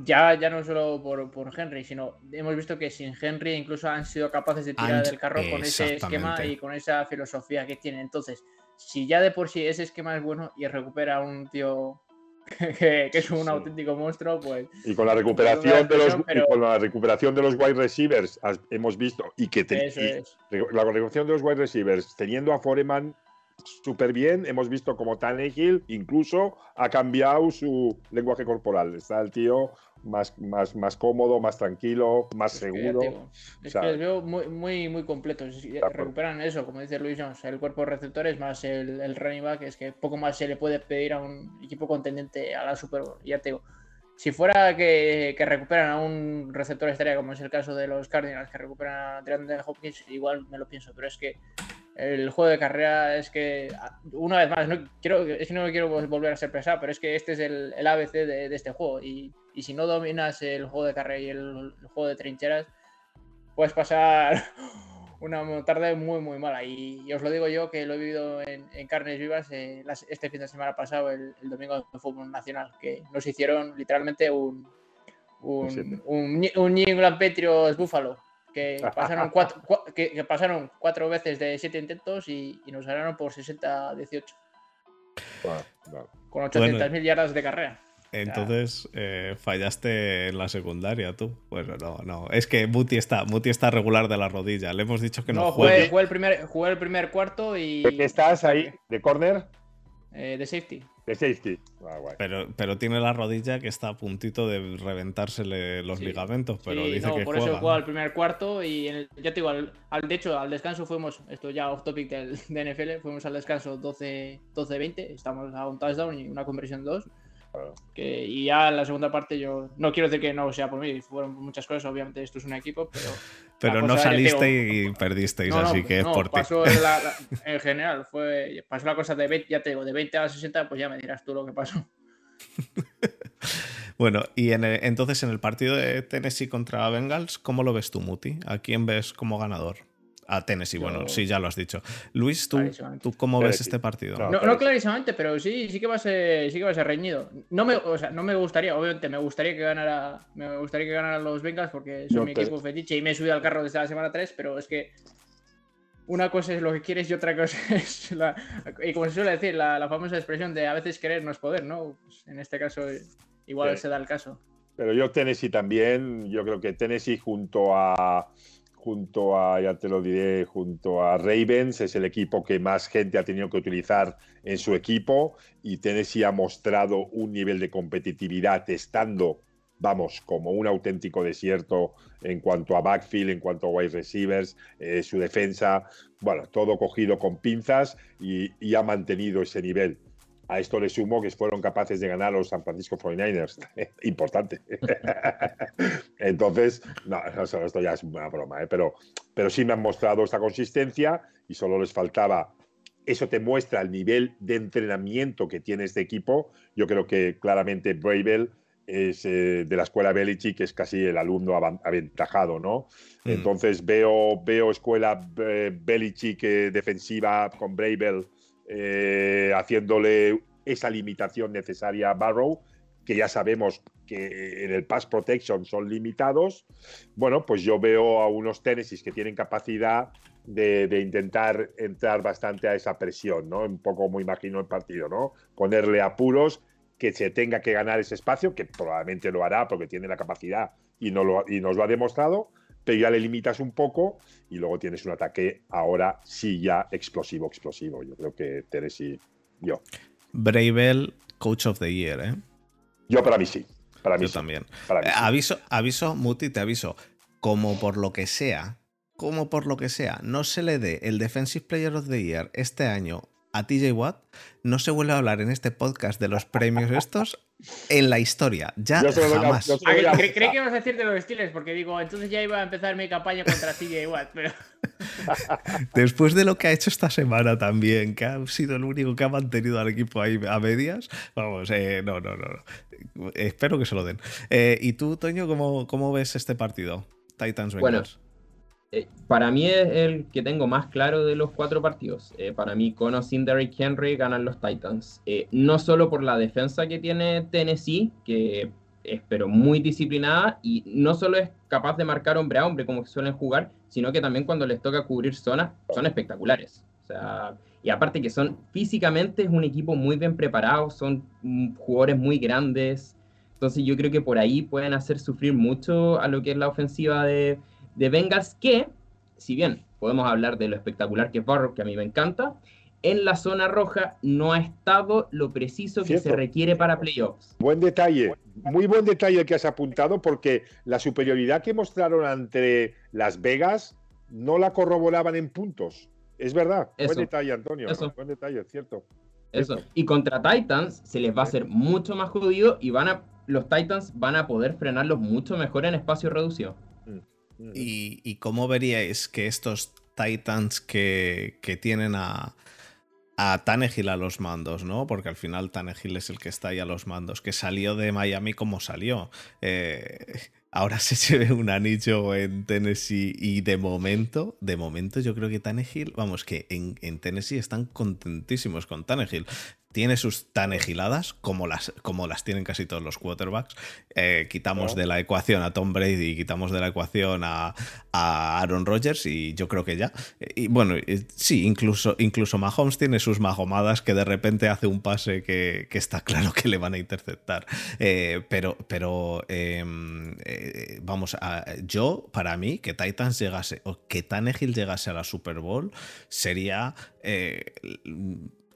ya, ya no solo por, por, Henry, sino hemos visto que sin Henry incluso han sido capaces de tirar del carro con ese esquema y con esa filosofía que tienen. Entonces, si ya de por sí ese esquema es bueno y recupera a un tío (laughs) que, es un auténtico monstruo, pues. Y con la recuperación de los con la recuperación de los wide receivers hemos visto y que la recuperación de los wide receivers teniendo a Foreman súper bien, hemos visto como Tannehill incluso ha cambiado su lenguaje corporal. Está el tío más, más, más cómodo, más tranquilo, más seguro. es que les veo muy, muy, muy completos. Recuperan eso, como dice Luis Jones, el cuerpo receptor es más el, el, running back, es que poco más se le puede pedir a un equipo contendiente a la Super Bowl. Ya te digo, si fuera que, que, recuperan a un receptor estrella, como es el caso de los Cardinals, que recuperan a DeAndre Hopkins, igual me lo pienso, pero es que el juego de carrera es que, una vez más, no quiero, es que no quiero volver a ser pesado, pero es que este es el, el ABC de, de, este juego. Y, y, si no dominas el juego de carrera y el, juego de trincheras, puedes pasar (laughs) una tarde muy, muy mala. Y, os lo digo yo que lo he vivido en, en carnes vivas eh, este fin de semana pasado, el, el, domingo de fútbol nacional, que nos hicieron literalmente un, un, un, un New England Patriots Buffalo que (laughs) pasaron cuatro, que, pasaron cuatro veces de siete intentos y, nos ganaron por 60-18. Con 800.000 yardas de carrera. Entonces eh, fallaste en la secundaria tú. Bueno, no, no. Es que Muti está, Muti está regular de la rodilla. Le hemos dicho que no, juegue. Jugué, el primer, jugué el primer cuarto y. ¿Estás ahí? ¿De córner? eh, de safety. De safety. Ah, pero, pero tiene la rodilla que está a puntito de reventársele los ligamentos, pero dice no, que por eso jugó al primer cuarto y en el, ya te digo, al, de hecho al descanso fuimos, esto ya off topic del, de NFL, fuimos al descanso 12-20, estamos a un touchdown y una conversión 2 que, y ya en la segunda parte yo no quiero decir que no sea por mí, fueron muchas cosas, obviamente esto es un equipo, pero... (laughs) Pero no saliste y perdisteis, así que es por pasó ti. (laughs) en general, fue, pasó la cosa de 20, ya te digo, de 20 a 60, pues ya me dirás tú lo que pasó. (laughs) bueno, y en entonces en el partido de Tennessee contra Bengals, ¿cómo lo ves tú, Muti? ¿A quién ves como ganador? A Tennessee. Bueno, sí, ya lo has dicho. Luis, ¿tú, ¿tú cómo ves este partido? No, clarísimamente, pero sí, sí que va a ser, sí que va a ser reñido. No me, o sea, no me gustaría, obviamente, me gustaría que ganara, me gustaría que ganaran los Bengals porque son mi equipo fetiche y me he subido al carro desde la semana 3, pero es que una cosa es lo que quieres y otra cosa (laughs) es la, y como se suele decir, la, famosa expresión de a veces querer no es poder, ¿no? Pues en este caso igual se da el caso. Pero yo Tennessee también, yo creo que Tennessee junto a junto a, ya te lo diré, junto a Ravens, es el equipo que más gente ha tenido que utilizar en su equipo y Tennessee ha mostrado un nivel de competitividad estando, vamos, como un auténtico desierto en cuanto a backfield, en cuanto a wide receivers, eh, su defensa, bueno, todo cogido con pinzas y ha mantenido ese nivel. A esto le sumo que fueron capaces de ganar a los San Francisco 49ers. (laughs) Importante. (laughs) Entonces, no, esto ya es una broma, ¿eh? pero, pero sí me han mostrado esta consistencia y solo les faltaba. Eso te muestra el nivel de entrenamiento que tiene este equipo. Yo creo que claramente Bravel es eh, de la escuela Belichick, que es casi el alumno aventajado, ¿no? Mm. Entonces veo, veo escuela eh, Belichick defensiva con Bravel eh, haciéndole esa limitación necesaria a Barrow, que ya sabemos que en el pass protection son limitados. Bueno, pues yo veo a unos Tennessee que tienen capacidad de, intentar entrar bastante a esa presión, ¿no? Un poco como imagino el partido, ¿no? Ponerle apuros, que se tenga que ganar ese espacio, que probablemente lo hará porque tiene la capacidad y, no lo, y nos lo ha demostrado, pero ya le limitas un poco y luego tienes un ataque ahora sí ya explosivo, explosivo. Yo creo que Tennessee, yo. Bravel, Coach of the Year, ¿eh? Yo para mí sí. Para mí Yo también. Eh, aviso, aviso, Muti, te aviso. Como por lo que sea, como por lo que sea, no se le dé el Defensive Player of the Year este año a TJ Watt, no se vuelve a hablar en este podcast de los premios estos en la historia. Ya jamás. creí, que ibas a decir de los Steelers, porque digo, entonces ya iba a empezar mi campaña contra TJ Watt, pero. (laughs) Después de lo que ha hecho esta semana también, que ha sido el único que ha mantenido al equipo ahí a medias, vamos, eh, no, no, no, Espero que se lo den. Eh, ¿Y tú, Toño, cómo, cómo ves este partido? Titans Bengals. Eh, para mí es el que tengo más claro de los cuatro partidos. Eh, para mí, con o Derrick Henry ganan los Titans. Eh, no solo por la defensa que tiene Tennessee, que es pero muy disciplinada, y no solo es capaz de marcar hombre a hombre como suelen jugar, sino que también cuando les toca cubrir zonas son espectaculares. O sea, y aparte que son físicamente es un equipo muy bien preparado, son jugadores muy grandes. Entonces yo creo que por ahí pueden hacer sufrir mucho a lo que es la ofensiva de, de Bengals que, si bien podemos hablar de lo espectacular que es Barrow, que a mí me encanta, en la zona roja no ha estado lo preciso que se requiere para playoffs. Buen detalle, muy buen detalle el que has apuntado, porque la superioridad que mostraron ante Las Vegas no la corroboraban en puntos. Es verdad. buen detalle, Antonio. Buen detalle, cierto. Eso. Y contra Titans se les va a hacer mucho más jodido y van a, los Titans van a poder frenarlos mucho mejor en espacio reducido. ¿Y, cómo veríais que estos Titans que, tienen a, Tannehill a los mandos, ¿no? Porque al final Tannehill es el que está ahí a los mandos, que salió de Miami como salió. Eh, ahora (laughs) se lleve un anillo en Tennessee y de momento, de momento yo creo que Tannehill, vamos, que en, en Tennessee están contentísimos con Tannehill tiene sus tan egiladas, como las, como las tienen casi todos los quarterbacks. Eh, quitamos de la ecuación a Tom Brady, quitamos de la ecuación a, Aaron Rodgers y yo creo que ya. Y bueno, sí, incluso, incluso Mahomes tiene sus mahomadas que de repente hace un pase que, está (laughs) claro que le van a interceptar. Eh, pero, pero em, eh, vamos, a, yo, para mí, que Titans llegase o que Tannehill llegase a la Super Bowl sería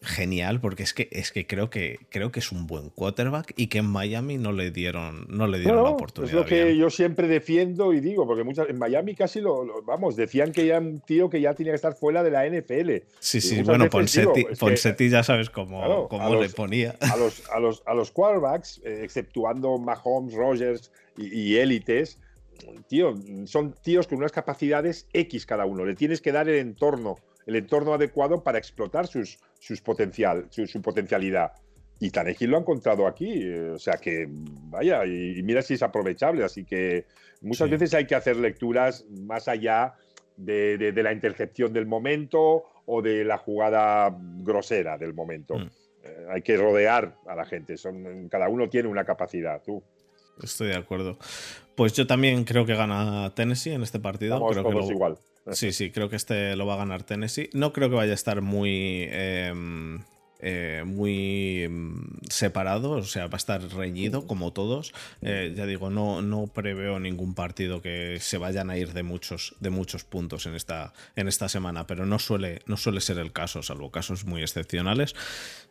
genial porque es que es que creo que creo que es un buen quarterback y que en Miami no le dieron no le dieron la oportunidad. Es lo que yo siempre defiendo y digo, porque muchas en Miami casi lo, vamos, decían que ya un tío que ya tenía que estar fuera de la NFL. Sí, sí, bueno, Ponsetti, ya sabes cómo, le ponía. A los, a los, a los quarterbacks, eh, exceptuando Mahomes, Rogers y élites, tío, son tíos con unas capacidades X cada uno. Le tienes que dar el entorno, el entorno adecuado para explotar sus, sus potencial, su, potencialidad. Y Tanegil lo ha encontrado aquí. Eh, o sea que, vaya, y, mira si es aprovechable. Así que muchas veces hay que hacer lecturas más allá de, la intercepción del momento o de la jugada grosera del momento. Mm. Eh, hay que rodear a la gente. Son, cada uno tiene una capacidad. Tú. Estoy de acuerdo. Pues yo también creo que gana Tennessee en este partido. creo que igual. Sí, sí, creo que este lo va a ganar Tennessee. No creo que vaya a estar muy. Em, eh, muy mm, separado, o sea, va a estar reñido como todos. Eh, ya digo, no, no preveo ningún partido que se vayan a ir de muchos, de muchos puntos en esta, en esta semana, pero no suele, no suele ser el caso, salvo casos muy excepcionales.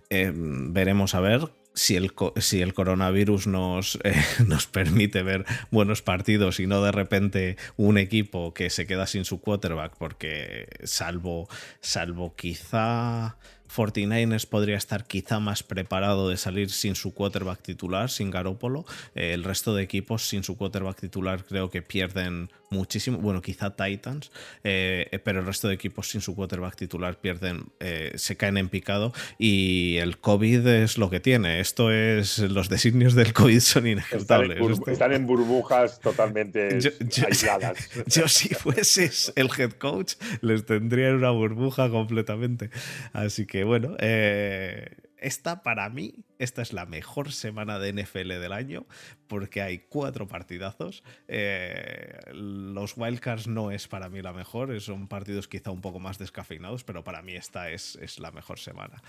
Em, veremos a ver si el, si el coronavirus nos, eh, (laughs) nos permite ver buenos partidos y no de repente un equipo que se queda sin su quarterback, porque salvo, salvo quizá 49ers podría estar quizá más preparado de salir sin su quarterback titular, sin Garópolo. Eh, el resto de equipos sin su quarterback titular creo que pierden muchísimo. Bueno, quizá Titans, eh, pero el resto de equipos sin su quarterback titular pierden, eh, se caen en picado. Y el COVID es lo que tiene. Esto es. Los designios del COVID son inejecutables. Están en, burbujas totalmente (laughs) aisladas. (laughs) Yo, si fueses el head coach, les tendría en una burbuja completamente. Así que bueno, eh, esta para mí, esta es la mejor semana de NFL del año porque hay cuatro partidazos. Eh, los Wildcards no es para mí la mejor, son partidos quizá un poco más descafeinados, pero para mí esta es, es la mejor semana.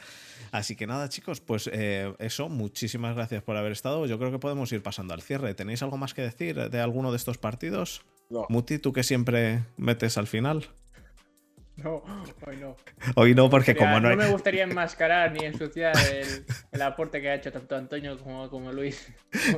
Así que nada, chicos, pues eh, eso, muchísimas gracias por haber estado. Yo creo que podemos ir pasando al cierre. ¿Tenéis algo más que decir de alguno de estos partidos? Muti, tú que siempre metes al final. No, hoy no. Hoy no, porque como no hay... No me gustaría enmascarar ni ensuciar el, aporte que ha hecho tanto Antonio como, como Luis.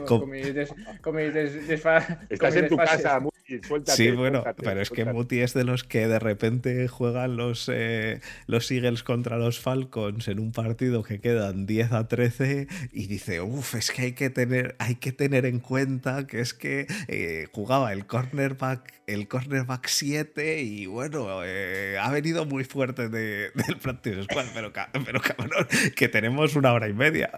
Con, mis, Estás en tu casa, Muti, suéltate. Sí, bueno, pero es que Muti es de los que de repente juegan los, eh, los Eagles contra los Falcons en un partido que quedan 10 a 13 y dice, uff, es que hay que tener, hay que tener en cuenta que es que eh, jugaba el cornerback, el cornerback 7 y bueno, eh, ha venido muy fuerte de, del Practice Squad, pero, pero cabrón, que tenemos una hora y media.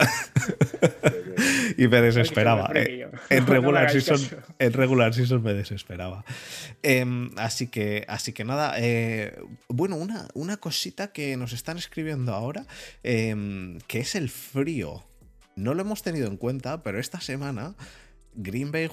y me desesperaba. Eh, en, (laughs) regular season, en regular season me desesperaba. Em, así, que, así que nada, eh, bueno, una, una cosita que nos están escribiendo ahora, em, que es el frío. No lo hemos tenido en cuenta, pero esta semana Green Bay,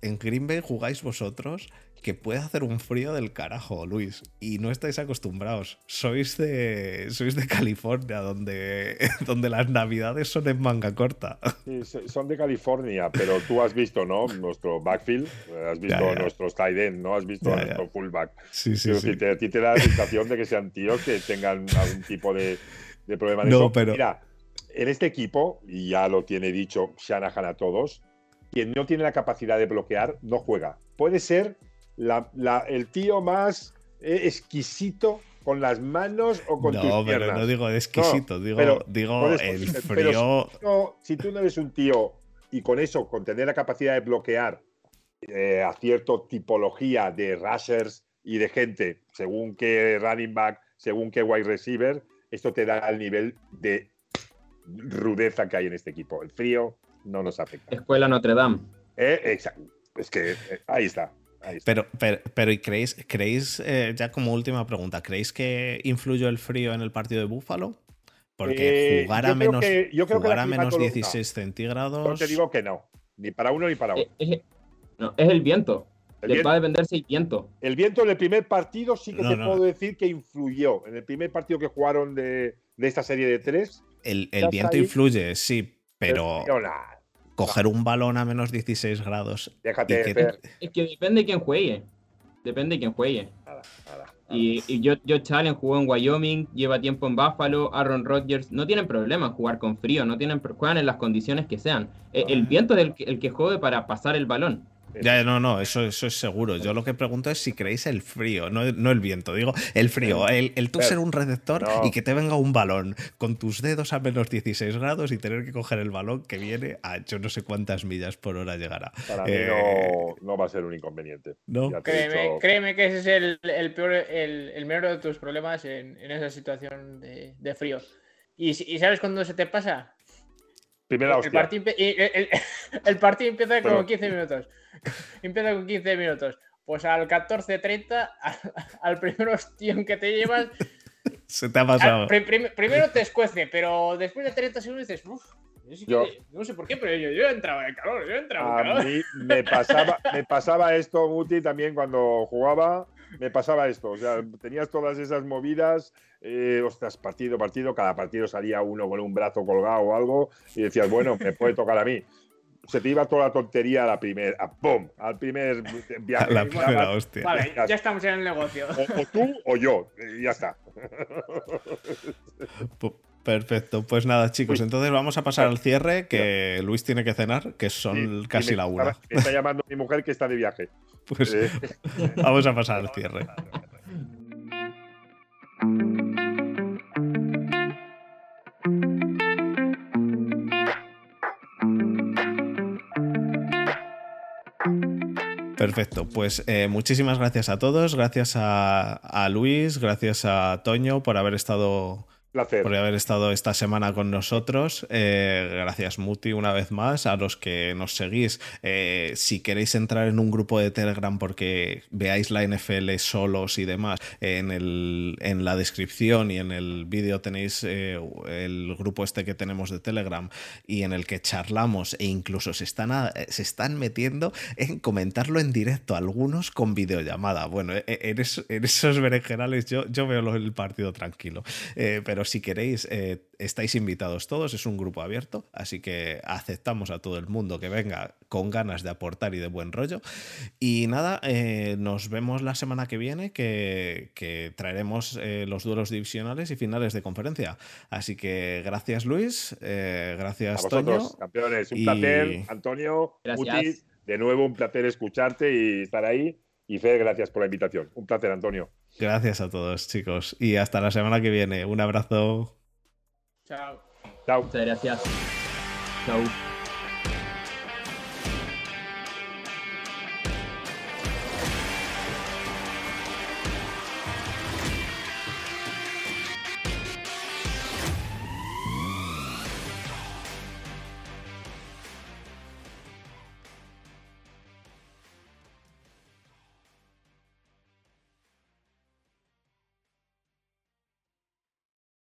en Green Bay jugáis vosotros que puede hacer un frío del carajo, Luis, y no estáis acostumbrados. Sois de, sois de California, donde, (laughs) donde las navidades son en manga corta. Sí, son de California, pero tú has visto, ¿no? Nuestro backfield, has visto nuestros tight end, ¿no? Has visto nuestro fullback. Sí, sí, sí. Te, a ti te da la sensación de que sean tíos que tengan algún tipo de, de problema de no, Pero... Mira, en este equipo, y ya lo tiene dicho Shanahan a todos, quien no tiene la capacidad de bloquear no juega. Puede ser el tío más eh, exquisito con las manos o con tus piernas. No, pero no digo exquisito, digo, digo el frío. Si, tú no eres un tío y con eso, con tener la capacidad de bloquear eh, a cierta tipología de rushers y de gente, según qué running back, según qué wide receiver, esto te da el nivel de rudeza que hay en este equipo. El frío no nos afecta. Escuela Notre Dame. Eh, exacto. Es que ahí está. Pero, pero, ¿y creéis, creéis eh, ya como última pregunta, ¿creéis que influyó el frío en el partido de Búfalo? Porque eh, jugar a menos, jugar a menos 16 centígrados. Yo te digo que no, ni para uno ni para otro. Es, no, es el viento. Le va a dependerse el viento. El viento en el primer partido sí que te puedo decir que influyó. En el primer partido que jugaron de, esta serie de tres. El, viento influye, sí, pero coger un balón a menos 16 grados. Déjate. Que... Es que depende de quién juegue. Depende de quién juegue. Nada, nada. Y, y Josh Allen jugó en Wyoming, lleva tiempo en Buffalo, Aaron Rodgers, no tienen problema en jugar con frío, no tienen, juegan en las condiciones que sean. E, el, viento es el, el que jode para pasar el balón. Ya, no, no, eso, eso es seguro. Yo lo que pregunto es si creéis el frío, no, el viento, digo el frío. El, el tú ser un receptor y que te venga un balón con tus dedos a menos 16 grados y tener que coger el balón que viene a yo no sé cuántas millas por hora llegará. Para mí no, eh, va a ser un inconveniente. ¿No? Créeme, que ese es el, peor, el, menor de tus problemas en, esa situación de, frío. ¿Y, ¿Y sabes cuándo se te pasa? Primera el, partido, (laughs) el, partido empieza con 15 minutos. (laughs) empieza con 15 minutos. Pues al 14.30, al, primer ostión que te llevas. (laughs) Se te ha pasado. primero te escuece, pero después de 30 segundos dices, uff. Yo, no sé por qué, pero yo, yo entraba en calor, yo entraba en calor. A mí me pasaba, me pasaba esto, Muti, también cuando jugaba, (laughs) me pasaba esto. O sea, tenías todas esas movidas, eh, ostras, partido, partido, cada partido salía uno con un brazo colgado o algo, y decías, bueno, me puede (laughs) tocar a mí se te iba toda la tontería a la primera, ¡pum! Al primer viaje. (laughs) la primera hostia. Vale, ya estamos en el negocio. O, tú o yo, y ya está. Perfecto, pues nada chicos, entonces vamos a pasar al cierre, que Luis tiene que cenar, que son casi la una. Está llamando mi mujer que está de viaje. (laughs) Pues eh. (laughs) vamos a pasar al cierre. Perfecto, pues eh, muchísimas gracias a todos, gracias a, Luis, gracias a Toño por haber estado por haber estado esta semana con nosotros. Eh, gracias, Muti, una vez más. A los que nos seguís, eh, si queréis entrar en un grupo de Telegram porque veáis la NFL solos y demás, en, el, en la descripción y en el vídeo tenéis eh, el grupo este que tenemos de Telegram y en el que charlamos e incluso se están, se están metiendo en comentarlo en directo, algunos con videollamada. Bueno, en, esos berenjenales yo, yo veo el partido tranquilo. pero si queréis, eh, estáis invitados todos, es un grupo abierto, así que aceptamos a todo el mundo que venga con ganas de aportar y de buen rollo. Y nada, eh, nos vemos la semana que viene, que, traeremos eh, los duelos divisionales y finales de conferencia. Así que gracias Luis, gracias a vosotros, campeones, un placer, Antonio, de nuevo un placer escucharte y estar ahí. Y Fer, gracias por la invitación. Un placer, Antonio. Gracias a todos, chicos. Y hasta la semana que viene. Un abrazo. Chao. Chao. Muchas gracias. Chao.